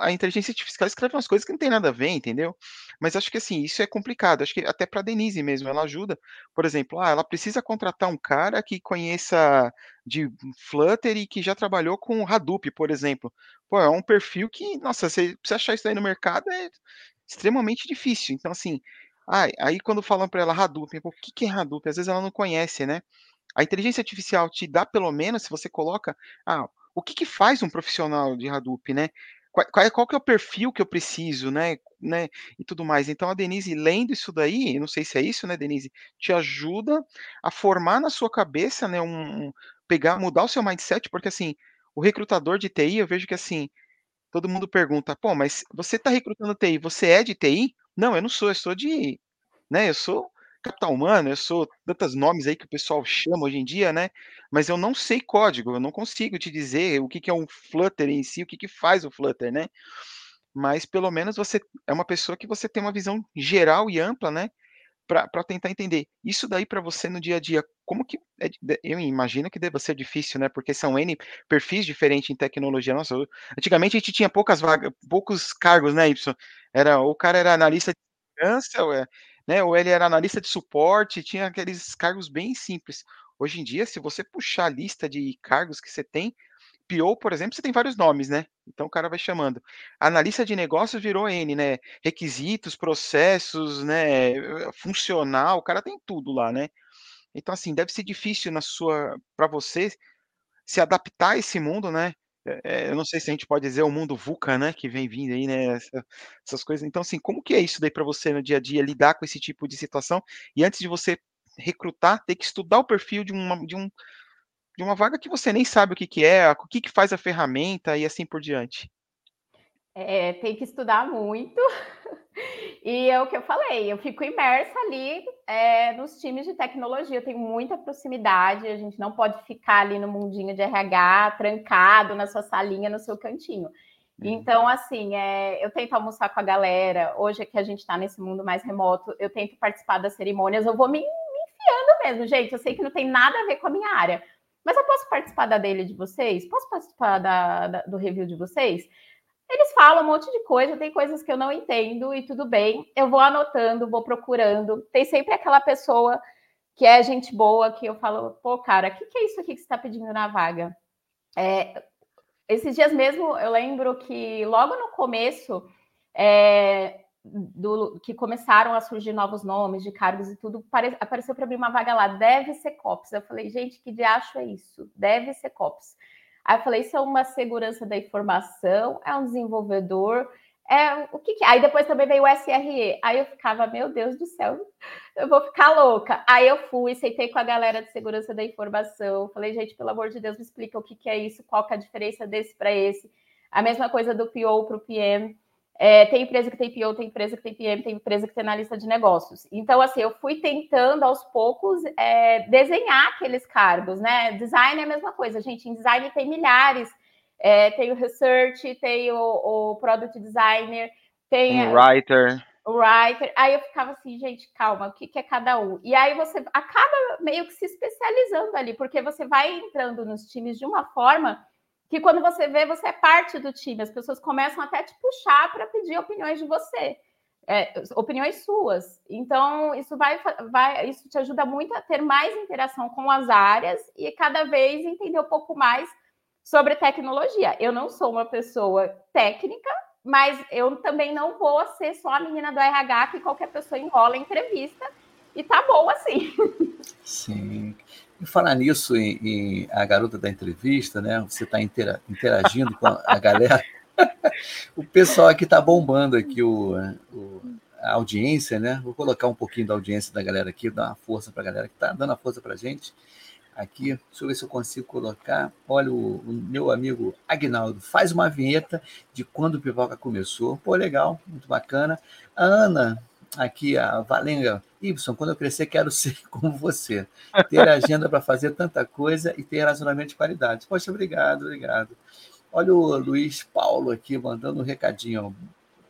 a inteligência artificial escreve umas coisas que não tem nada a ver, entendeu? Mas acho que assim, isso é complicado. Acho que até para Denise mesmo, ela ajuda. Por exemplo, ah, ela precisa contratar um cara que conheça de Flutter e que já trabalhou com Hadoop, por exemplo. Pô, é um perfil que, nossa, você, você achar isso aí no mercado é extremamente difícil. Então, assim, Aí quando falam para ela Hadoop, o que que é Hadoop? Às vezes ela não conhece, né. A inteligência artificial te dá pelo menos, se você coloca, ah, o que que faz um profissional de Hadoop, né? Qual qual é qual que é o perfil que eu preciso, né né, e tudo mais. Então a Denise lendo isso daí, não sei se é isso, né, Denise, te ajuda a formar na sua cabeça, né, um um pegar mudar o seu mindset, porque assim, o recrutador de TI, eu vejo que assim, todo mundo pergunta: "Pô, mas você está recrutando TI, você é de TI?" "Não, eu não sou, eu sou de" né, "eu sou capital humano, eu sou" tantos nomes aí que o pessoal chama hoje em dia, né, mas eu não sei código, eu não consigo te dizer o que que é um Flutter em si, o que que faz o Flutter, né. Mas pelo menos você é uma pessoa que você tem uma visão geral e ampla, né, pra tentar entender. Isso daí para você no dia a dia, como que é eu imagino que deva ser difícil, né, porque são N perfis diferentes em tecnologia. Nossa, eu antigamente a gente tinha poucas vagas poucos cargos, né, Y. Era o cara era analista de segurança, ou é né, ou ele era analista de suporte, tinha aqueles cargos bem simples. Hoje em dia, se você puxar a lista de cargos que você tem, PO, por exemplo, você tem vários nomes, né, então o cara vai chamando. Analista de negócios virou N, né, requisitos, processos, né, funcional, o cara tem tudo lá, né. Então assim, deve ser difícil na sua para você se adaptar a esse mundo, né, eh eh, eu não sei se a gente pode dizer o mundo VUCA, né, que vem vindo aí, né, essa essas coisas. Então assim, como que é isso daí para você no dia a dia, lidar com esse tipo de situação, e antes de você recrutar, ter que estudar o perfil de uma de um de uma vaga que você nem sabe o que que é, o que que faz a ferramenta e assim por diante? É, tem que estudar muito. E é o que eu falei, eu fico imersa ali, eh, nos times de tecnologia, eu tenho muita proximidade, a gente não pode ficar ali no mundinho de RH, trancado na sua salinha, no seu cantinho. Então, assim, eh, eu tento almoçar com a galera, hoje que a gente está nesse mundo mais remoto, eu tento participar das cerimônias, eu vou me me enfiando mesmo, gente, eu sei que não tem nada a ver com a minha área, mas eu posso participar da daily de vocês? Posso participar da da do review de vocês? Eles falam um monte de coisa, tem coisas que eu não entendo e tudo bem, eu vou anotando, vou procurando. Tem sempre aquela pessoa que é gente boa, que eu falo: "Pô, cara, que que é isso aqui que você está pedindo na vaga?". Eh, esses dias mesmo eu lembro que logo no começo, eh, do que começaram a surgir novos nomes de cargos e tudo, pare apareceu para mim uma vaga lá, DevSecOps, eu falei: "Gente, que diacho é isso? DevSecOps". Aí eu falei: "Isso é uma segurança da informação? É um desenvolvedor? É o que que é?". Aí depois também veio o SRE, aí eu ficava: "Meu Deus do céu, eu vou ficar louca". Aí eu fui, sentei com a galera de segurança da informação, falei: "Gente, pelo amor de Deus, me explica o que que é isso, qual que é a diferença desse para esse". A mesma coisa do PO para o PM. Eh, tem empresa que tem PO, tem empresa que tem PM, tem empresa que tem analista de negócios. Então, assim, eu fui tentando aos poucos, eh, desenhar aqueles cargos, né. Design é a mesma coisa, gente, em design tem milhares, eh, tem o research, tem o o product designer, tem Um writer. o writer. Aí eu ficava assim: "Gente, calma, o que que é cada um?". E aí você acaba meio que se especializando ali, porque você vai entrando nos times de uma forma que quando você vê, você é parte do time, as pessoas começam até a te puxar para pedir opiniões de você, eh, opiniões suas. Então isso vai vai isso te ajuda muito a ter mais interação com as áreas e cada vez entender um pouco mais sobre tecnologia. Eu não sou uma pessoa técnica, mas eu também não vou ser só a menina do RH que qualquer pessoa enrola em entrevista e tá bom assim. Sim. E falar nisso em em a garota da entrevista, né, você está intera interagindo com a galera. O pessoal aqui está bombando aqui o o a audiência, né. Vou colocar um pouquinho da audiência da galera aqui, dar uma força para a galera que está dando a força para a gente. Aqui, deixa eu ver se eu consigo colocar. Olha, o o meu amigo Agnaldo, faz uma vinheta de quando o Pipoca começou. Pô, legal, muito bacana. A Ana, aqui, a Valenga, Y, quando eu crescer quero ser como você, ter agenda para fazer tanta coisa e ter relacionamento de qualidade. Poxa, obrigado, obrigado. Olha o Luiz Paulo aqui mandando um recadinho.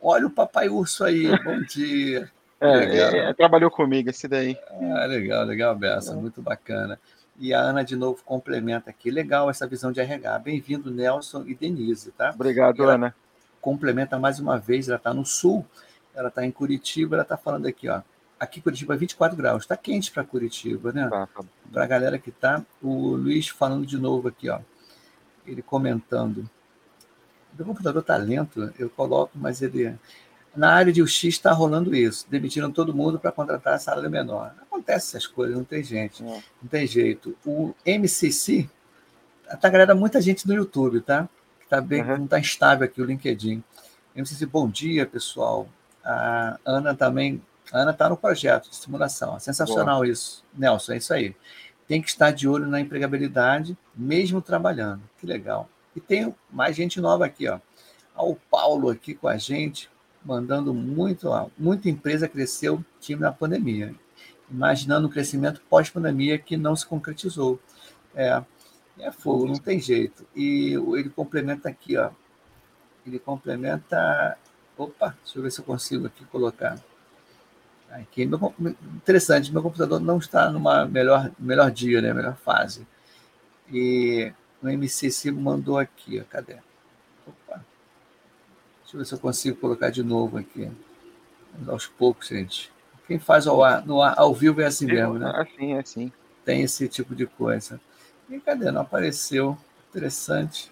Olha o papai urso aí, bom dia. É, Legal. é, trabalhou comigo esse daí. Ah, legal, legal, Bessa, muito bacana. E a Ana de novo complementa aqui. Legal essa visão de RH. Bem-vindo, Nelson e Denise, tá? Obrigado, Ana. complementa mais uma vez, ela está no sul, ela está em Curitiba, ela está falando aqui, ó. Aqui Curitiba 24 graus, está quente para Curitiba, né? Tá, tá. Para a galera que tá, o Luiz falando de novo aqui, ó. Ele comentando. Meu computador tá lento, eu coloco, mas ele Na área de UX está rolando isso, demitiram todo mundo para contratar salário menor. Acontece essas coisas, não tem gente, é. não tem jeito. O MCC tá agrada muita gente no YouTube, tá? Tá bem, uhum. não está instável aqui o LinkedIn. MCC, bom dia, pessoal. A Ana também, a Ana está no projeto de simulação. Sensacional Boa. isso, Nelson, é isso aí. Tem que estar de olho na empregabilidade, mesmo trabalhando. Que legal. E tem mais gente nova aqui, ó. O Paulo aqui com a gente, mandando muito, ó, muita empresa cresceu time na pandemia, imaginando um crescimento pós-pandemia que não se concretizou. É, é fogo, não tem jeito. E ele complementa aqui, ó. Ele complementa. Opa, deixa eu ver se eu consigo aqui colocar. Aqui, meu, interessante, meu computador não está numa melhor, melhor dia, né? Melhor fase. E o MCC mandou aqui, ó, cadê? Opa. Deixa eu ver se eu consigo colocar de novo aqui. Aos poucos, gente. Quem faz ao, ar, no ar, ao vivo é assim mesmo, né? Assim, assim. Tem esse tipo de coisa. E cadê? Não apareceu. Interessante.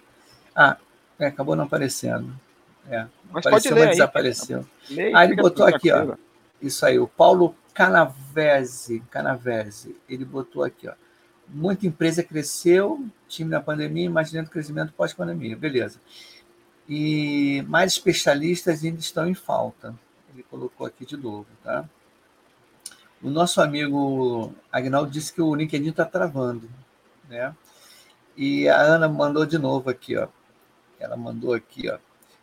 Ah, é, acabou não aparecendo. É, mas apareceu, pode ler mas desapareceu. Aí, ah, ele botou aqui, ó. Isso aí, o Paulo Canavese, Canavese, ele botou aqui, ó. Muita empresa cresceu, time na pandemia, imaginando crescimento pós-pandemia. Beleza. E mais especialistas ainda estão em falta. Ele colocou aqui de novo, tá? O nosso amigo Agnaldo disse que o LinkedIn está travando, né? E a Ana mandou de novo aqui, ó. Ela mandou aqui, ó.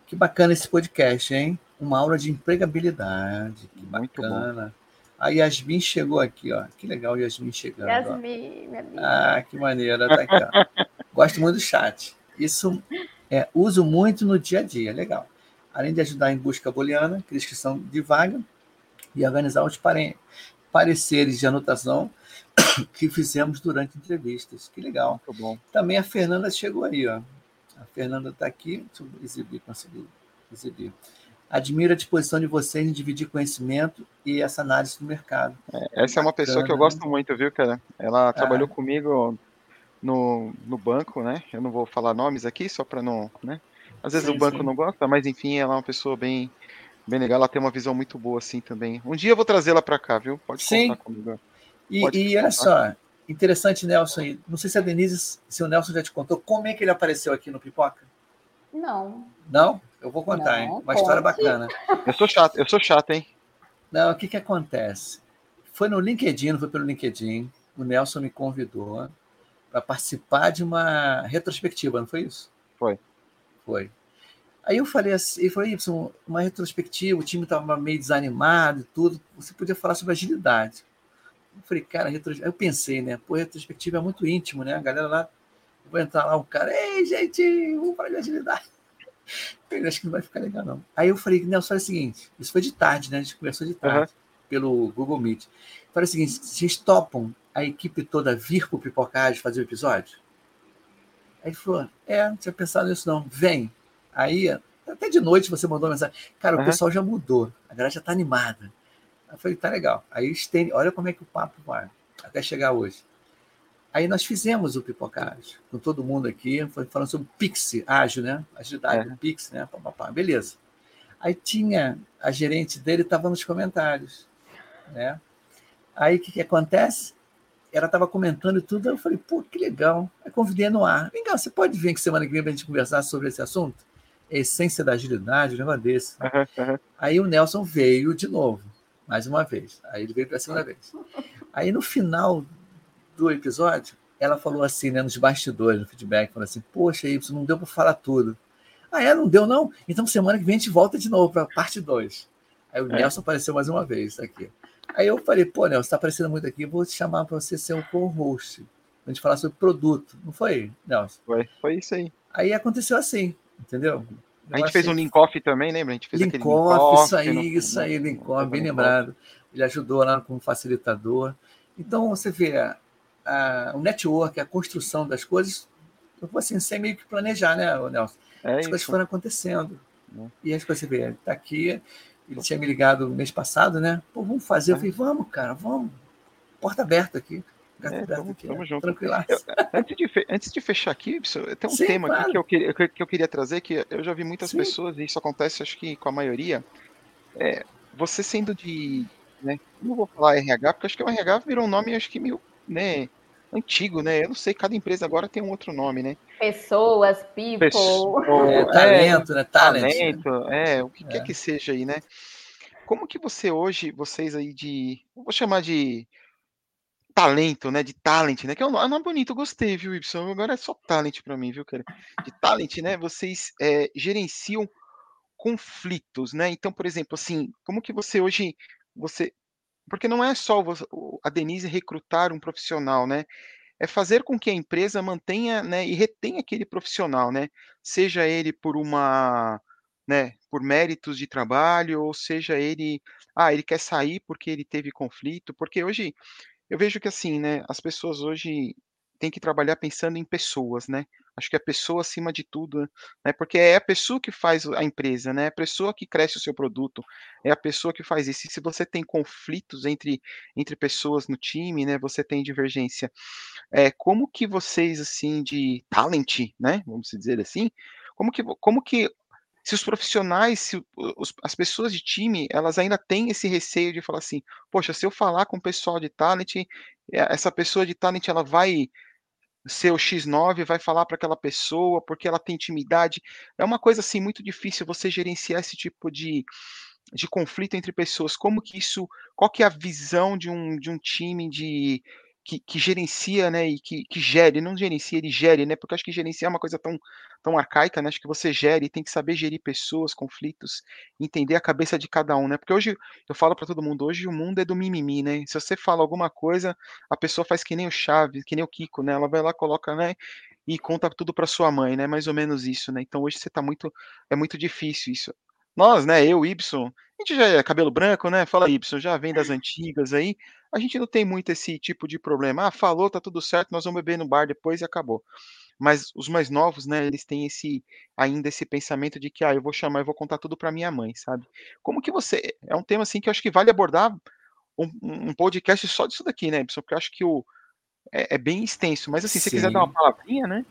Que bacana esse podcast, hein? Uma aula de empregabilidade. Que bacana. A Yasmin chegou aqui, ó. Que legal, Yasmin chegando. Yasmin, minha amiga. Ah, que maneira. Tá aqui, ó. Gosto muito do chat. Isso é, uso muito no dia a dia. Legal. Além de ajudar em busca booleana, descrição de vaga e organizar os pareceres de anotação que fizemos durante entrevistas. Que legal. Muito bom. Também a Fernanda chegou aí, ó. A Fernanda está aqui. Deixa eu exibir, conseguir exibir. Admiro a disposição de vocês em dividir conhecimento e essa análise do mercado. É, essa é uma pessoa que eu gosto muito, viu, cara? Ela trabalhou ah. comigo no, no banco, né? Eu não vou falar nomes aqui, só para não, né? Às vezes sim, o banco sim. não gosta, mas enfim, ela é uma pessoa bem, bem legal, ela tem uma visão muito boa assim também. Um dia eu vou trazê-la para cá, viu? Pode sim. contar comigo. E, e olha só, interessante, Nelson. Não sei se a Denise, se o Nelson já te contou, como é que ele apareceu aqui no Pipoca? Não. Não? Eu vou contar, não, hein? Uma pode. história bacana. Eu sou chato, eu sou chato, hein? Não, o que que acontece? Foi no LinkedIn, não foi pelo LinkedIn. O Nelson me convidou para participar de uma retrospectiva, não foi isso? Foi. Foi. Aí eu falei assim, eu falei, uma retrospectiva, o time estava meio desanimado e tudo, você podia falar sobre agilidade. Eu falei, cara, eu pensei, né? Pô, retrospectiva é muito íntimo, né? A galera lá, eu vou entrar lá, um cara, ei, gente, vamos falar de agilidade. Eu acho que não vai ficar legal, não. Aí eu falei, Nelson, é o seguinte, isso foi de tarde, né? A gente conversou de tarde uhum. pelo Google Meet. Eu falei o seguinte, vocês topam a equipe toda vir para o Pipocage fazer o episódio? Aí ele falou, é, não tinha pensado nisso não. Vem. Aí, até de noite você mandou mensagem. Cara, uhum. o pessoal já mudou, a galera já está animada. Eu falei, tá legal. Aí estende, olha como é que o papo vai, até chegar hoje. Aí nós fizemos o Pipocage, com todo mundo aqui, falando sobre Pix, ágil, né? Agilidade, é. Pix, né? Pá, pá, pá. Beleza. Aí tinha, a gerente dele estava nos comentários, né? Aí o que, que acontece? Ela estava comentando e tudo, eu falei, pô, que legal. Aí convidei no ar. Vem cá, você pode vir que semana que vem para a gente conversar sobre esse assunto? A essência da agilidade, um negócio desse. Uhum, uhum. Aí o Nelson veio de novo mais uma vez. Aí ele veio para a segunda vez. Aí no final do episódio, ela falou assim, né, nos bastidores, no feedback, falou assim: Poxa, Y, não deu para falar tudo. Ah, é? Não deu, não? Então semana que vem a gente volta de novo para parte 2. Aí o é. Nelson apareceu mais uma vez aqui. Aí eu falei: Pô, Nelson, está aparecendo muito aqui, vou te chamar para você ser um co-host. A gente falar sobre produto. Não foi, Nelson? Foi, foi isso aí. Aí aconteceu assim, entendeu? A gente fez um link-off também, lembra? A gente fez link off, isso aí, no, isso aí, link-off, bem lembrado. Ele ajudou lá como facilitador. Então, você vê, a, a, o network, a construção das coisas, eu vou assim, sem meio que planejar, né, Nelson? É as isso. coisas foram acontecendo. É. E as coisas, você vê, está aqui, ele tinha me ligado mês passado, né? Pô, vamos fazer. Eu é. falei, vamos, cara, vamos. Porta aberta aqui. É, tamo, aqui, tamo né? junto. Eu, antes, de, antes de fechar aqui, tem um Sim, tema claro. aqui que eu, queria, que eu queria trazer, que eu já vi muitas Sim. pessoas, e isso acontece acho que com a maioria, é, você sendo de. Né, não vou falar RH, porque acho que o RH virou um nome, acho que meio. Né, antigo, né? Eu não sei, cada empresa agora tem um outro nome, né? Pessoas, people. Pessoa, é, talento, é, né? Talent. Talento, é, o que é. quer que seja aí, né? Como que você hoje, vocês aí de. Vou chamar de talento, né? De talent, né? Que é um nome bonito, eu gostei, viu, Y? Agora é só talent para mim, viu, cara? De talent, né? Vocês é, gerenciam conflitos, né? Então, por exemplo, assim, como que você hoje você porque não é só a Denise recrutar um profissional, né? É fazer com que a empresa mantenha, né, e retenha aquele profissional, né? Seja ele por uma, né, por méritos de trabalho, ou seja ele, ah, ele quer sair porque ele teve conflito, porque hoje eu vejo que assim, né, as pessoas hoje têm que trabalhar pensando em pessoas, né? Acho que a pessoa acima de tudo, né? Porque é a pessoa que faz a empresa, né? É a pessoa que cresce o seu produto, é a pessoa que faz isso. E se você tem conflitos entre, entre pessoas no time, né? Você tem divergência. É, como que vocês, assim, de talent, né? Vamos dizer assim, como que, como que se os profissionais, se os, as pessoas de time, elas ainda têm esse receio de falar assim, poxa, se eu falar com o pessoal de talent, eh, essa pessoa de talent, ela vai ser o X9, vai falar para aquela pessoa, porque ela tem intimidade. É uma coisa assim muito difícil você gerenciar esse tipo de, de conflito entre pessoas. Como que isso, qual que é a visão de um, de um time de que, que, gerencia, né, e que, que gere, não gerencia, ele gere, né, porque acho que gerenciar é uma coisa tão, tão arcaica, né, acho que você gere, tem que saber gerir pessoas, conflitos, entender a cabeça de cada um, né, porque hoje, eu falo para todo mundo, hoje o mundo é do mimimi, né, se você fala alguma coisa, a pessoa faz que nem o Chaves, que nem o Kiko, né, ela vai lá, coloca, né, e conta tudo para sua mãe, né, mais ou menos isso, né, então hoje você tá muito, é muito difícil isso. Nós, né, eu, Y, a gente já é cabelo branco, né, fala Y, já vem das antigas aí, a gente não tem muito esse tipo de problema. Ah, falou, tá tudo certo, nós vamos beber no bar depois e acabou. Mas os mais novos, né, eles têm esse ainda esse pensamento de que ah, eu vou chamar, eu vou contar tudo para minha mãe, sabe? Como que você é um tema assim que eu acho que vale abordar um, um podcast só disso daqui, né, Porque eu acho que o é, é bem extenso, mas assim, se você quiser dar uma palavrinha, né?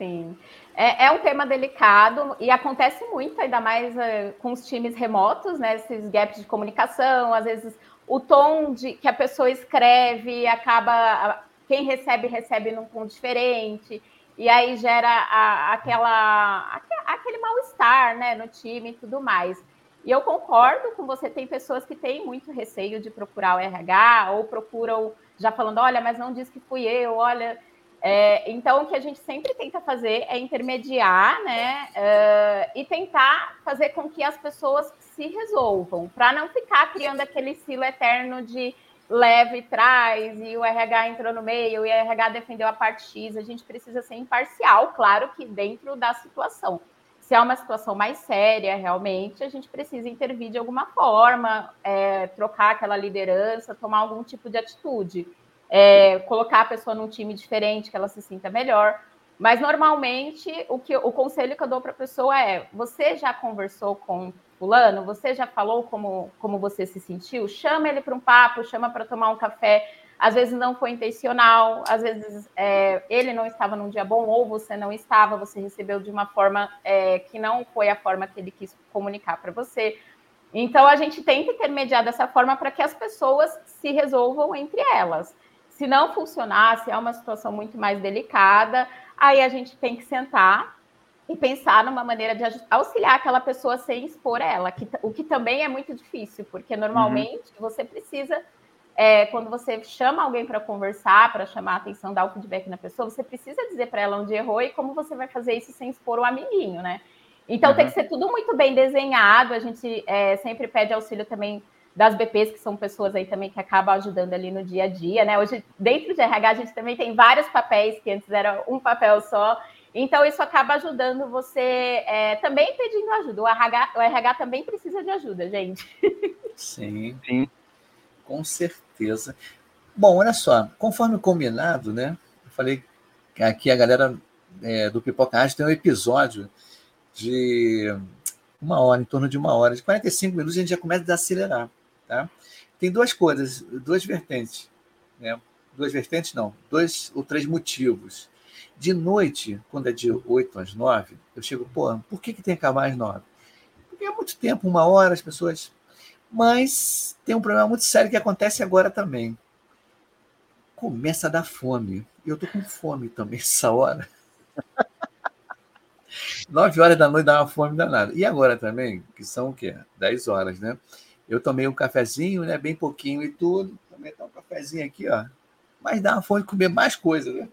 Sim. É, é, um tema delicado e acontece muito, ainda mais uh, com os times remotos, né? Esses gaps de comunicação, às vezes o tom de que a pessoa escreve acaba quem recebe recebe num ponto diferente e aí gera a, aquela aquele mal estar né no time e tudo mais e eu concordo com você tem pessoas que têm muito receio de procurar o RH ou procuram já falando olha mas não diz que fui eu olha é, então, o que a gente sempre tenta fazer é intermediar, né? Uh, e tentar fazer com que as pessoas se resolvam, para não ficar criando aquele silo eterno de leve e traz, e o RH entrou no meio, e o RH defendeu a parte X. A gente precisa ser imparcial, claro que dentro da situação. Se é uma situação mais séria, realmente, a gente precisa intervir de alguma forma, é, trocar aquela liderança, tomar algum tipo de atitude é, colocar a pessoa num time diferente, que ela se sinta melhor. Mas normalmente o que o conselho que eu dou para a pessoa é: você já conversou com fulano? Você já falou como, como você se sentiu? Chama ele para um papo, chama para tomar um café. Às vezes não foi intencional, às vezes é, ele não estava num dia bom ou você não estava, você recebeu de uma forma é, que não foi a forma que ele quis comunicar para você. Então a gente tenta intermediar dessa forma para que as pessoas se resolvam entre elas. Se não funcionar, se é uma situação muito mais delicada, aí a gente tem que sentar e pensar numa maneira de auxiliar aquela pessoa sem expor ela, que, o que também é muito difícil, porque normalmente uhum. você precisa, é, quando você chama alguém para conversar, para chamar a atenção, dar o feedback na pessoa, você precisa dizer para ela onde errou e como você vai fazer isso sem expor o amiguinho, né? Então uhum. tem que ser tudo muito bem desenhado, a gente é, sempre pede auxílio também das BPs, que são pessoas aí também que acabam ajudando ali no dia a dia, né? Hoje, dentro de RH, a gente também tem vários papéis, que antes era um papel só. Então, isso acaba ajudando você é, também pedindo ajuda. O RH, o RH também precisa de ajuda, gente. Sim, Sim. com certeza. Bom, olha só, conforme combinado, né? Eu falei que aqui a galera é, do Pipoca tem um episódio de uma hora, em torno de uma hora, de 45 minutos, a gente já começa a desacelerar. Tá? Tem duas coisas, duas vertentes. Né? Duas vertentes, não, dois ou três motivos. De noite, quando é de 8 às 9, eu chego, pô, por que, que tem que acabar às 9? Porque é muito tempo, uma hora, as pessoas. Mas tem um problema muito sério que acontece agora também. Começa a dar fome. Eu tô com fome também essa hora. Nove horas da noite dá uma fome danada. E agora também, que são o quê? Dez horas, né? Eu tomei um cafezinho, né? Bem pouquinho e tudo. Tomei um cafezinho aqui, ó. Mas dá uma fome de comer mais coisa, né?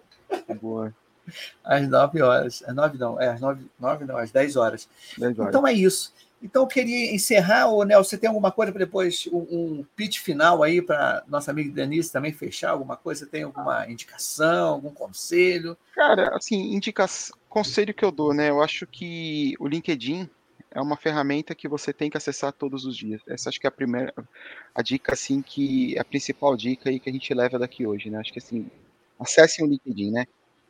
Boa. Às nove horas. Às nove não, é às nove, nove não, às dez horas. Dez horas. Então é isso. Então eu queria encerrar, ô Nelson, você tem alguma coisa para depois, um, um pitch final aí para nossa amiga Denise também fechar alguma coisa? Você tem alguma indicação, algum conselho? Cara, assim, indicação, conselho que eu dou, né? Eu acho que o LinkedIn é uma ferramenta que você tem que acessar todos os dias. Essa acho que é a primeira, a dica, assim, que a principal dica aí que a gente leva daqui hoje, né? Acho que, assim, acessem o LinkedIn, né?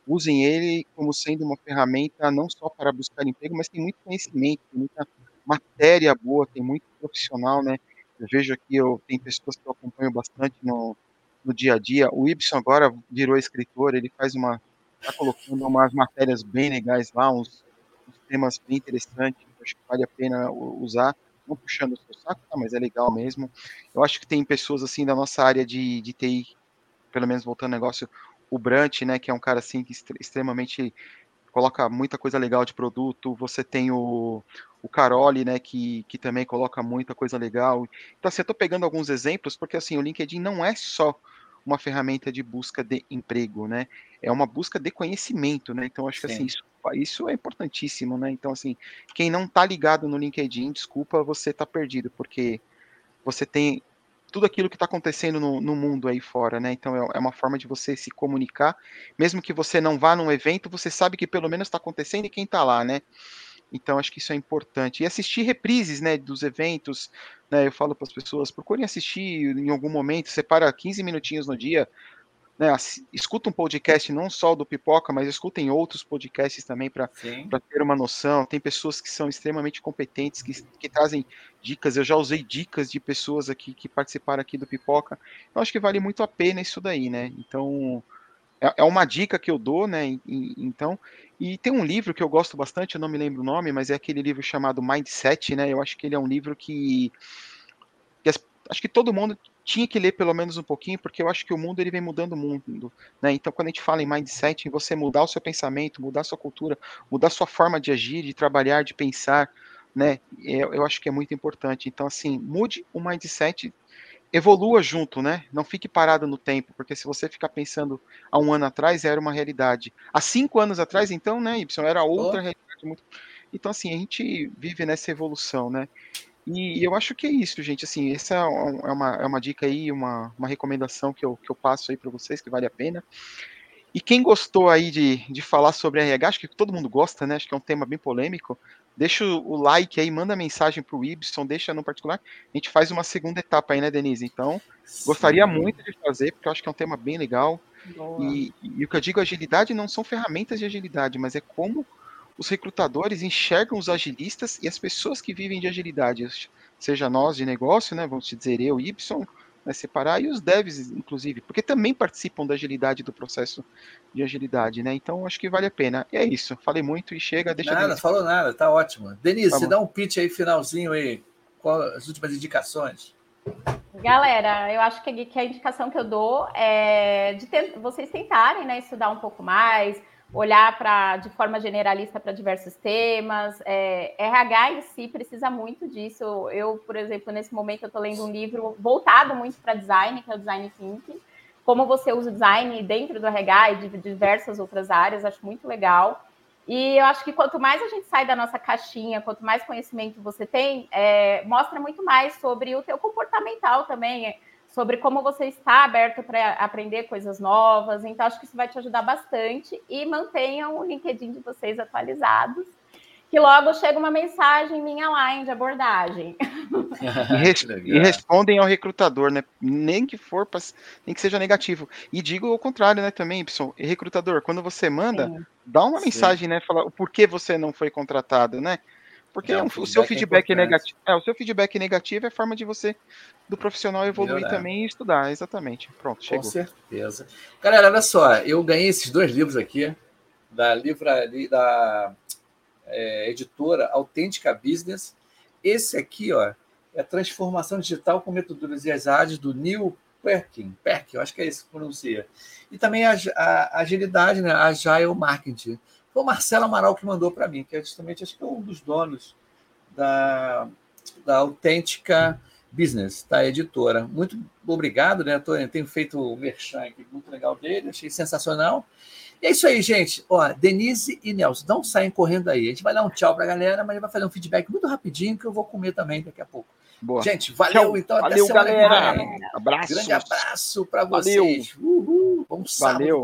Usem ele como sendo uma ferramenta não só para buscar emprego, mas tem muito conhecimento, tem muita matéria boa, tem muito profissional, né? Eu vejo aqui, eu tem pessoas que eu acompanho bastante no, no dia a dia. O Ibson agora virou escritor, ele faz uma. está colocando umas matérias bem legais lá, uns, uns temas bem interessantes, acho que vale a pena usar. Não puxando o seu saco, tá, mas é legal mesmo. Eu acho que tem pessoas assim da nossa área de, de TI, pelo menos voltando ao negócio, o Brant, né, que é um cara assim que extremamente coloca muita coisa legal de produto. Você tem o, o Caroli, né, que, que também coloca muita coisa legal. Então, assim, eu estou pegando alguns exemplos, porque assim, o LinkedIn não é só uma ferramenta de busca de emprego, né? É uma busca de conhecimento, né? Então, acho que assim, isso, isso é importantíssimo, né? Então, assim, quem não está ligado no LinkedIn, desculpa, você está perdido, porque você tem tudo aquilo que está acontecendo no, no, mundo aí fora, né? Então é, é, uma forma de você se comunicar, mesmo que você não vá num evento, você sabe que pelo menos está acontecendo e quem está lá, né? Então acho que isso é importante. E assistir reprises, né, dos eventos, né? Eu falo para as pessoas, procurem assistir em algum momento, separa 15 minutinhos no dia, né, escuta um podcast não só do Pipoca, mas escutem outros podcasts também para ter uma noção. Tem pessoas que são extremamente competentes, que, que trazem dicas. Eu já usei dicas de pessoas aqui que participaram aqui do Pipoca. Eu acho que vale muito a pena isso daí, né? Então, é, é uma dica que eu dou, né? Então, e tem um livro que eu gosto bastante, eu não me lembro o nome, mas é aquele livro chamado Mindset, né? Eu acho que ele é um livro que, que as, acho que todo mundo tinha que ler pelo menos um pouquinho, porque eu acho que o mundo ele vem mudando o mundo, né? Então, quando a gente fala em mindset, em você mudar o seu pensamento, mudar a sua cultura, mudar a sua forma de agir, de trabalhar, de pensar, né? Eu, eu acho que é muito importante. Então, assim, mude o mindset, evolua junto, né? Não fique parado no tempo, porque se você ficar pensando há um ano atrás, era uma realidade. Há cinco anos atrás, então, né, Y, era outra oh. realidade. Muito... Então, assim, a gente vive nessa evolução, né? E eu acho que é isso, gente. Assim, essa é, é uma, é uma dica aí, uma, uma recomendação que eu, que eu passo aí para vocês, que vale a pena. E quem gostou aí de, de falar sobre RH, acho que todo mundo gosta, né? Acho que é um tema bem polêmico. Deixa o like aí, manda mensagem para o Ibson, deixa no particular. A gente faz uma segunda etapa aí, né, Denise? Então, Sim. gostaria muito de fazer, porque eu acho que é um tema bem legal. E, e, o que eu digo, agilidade não são ferramentas de agilidade, mas é como os recrutadores enxergam os agilistas e as pessoas que vivem de agilidade, seja nós de negócio, né, vamos dizer eu, Y, né, separar, e os devs, inclusive, porque também participam da agilidade do processo de agilidade, né? Então acho que vale a pena. E é isso. Falei muito e chega, deixa Nada, falou nada, tá ótimo. Denise, tá você dá um pitch aí finalzinho aí. Qual as últimas indicações? Galera, eu acho que a indicação que eu dou é de ter, vocês tentarem né, estudar um pouco mais, olhar para de forma generalista para diversos temas. É, RH em si precisa muito disso. Eu, por exemplo, nesse momento eu estou lendo um livro voltado muito para design, que é o Design Thinking. Como você usa o design dentro do RH e de diversas outras áreas, acho muito legal. E eu acho que quanto mais a gente sai da nossa caixinha, quanto mais conhecimento você tem, é, mostra muito mais sobre o teu comportamental também sobre como você está aberto para aprender coisas novas. Então, acho que isso vai te ajudar bastante. E mantenham o LinkedIn de vocês atualizados, que logo chega uma mensagem minha lá de abordagem. E, res e, respondem ao recrutador, né? Nem que for, pra, nem que seja negativo. E digo o contrário, né, também, Y. Recrutador, quando você manda, Sim. dá uma Sim. mensagem, né? Fala o porquê você não foi contratado, né? Porque não, o, seu feedback é negativo. É, o seu feedback negativo é forma de você, do profissional, evoluir Melhorar. também e estudar. Exatamente. Pronto, chegou. Com certeza. Galera, olha só, eu ganhei esses dois livros aqui, da livraria, da é, editora Autêntica Business. esse aqui, ó, é a transformação digital com metodologias ágeis do Neil Perkin, Perkin, eu acho que é isso que pronuncia. E também a, a agilidade, né? Agile Marketing. Foi o Marcelo Amaral que mandou para mim, que é justamente, acho que é um dos donos da, da Autêntica Business, da editora. Muito obrigado, né? Tô, tenho feito o merchan aqui, muito legal dele, achei sensacional. E é isso aí, gente. Ó, Denise e Nelson, não saem correndo aí. A gente vai dar um tchau para a galera, mas vai fazer um feedback muito rapidinho que eu vou comer também daqui a pouco. Boa. Gente, valeu Tchau. então. Valeu, até semana galera. Abraço. Grande abraço para Valeu. vocês. Uhul. Bom sábado Valeu.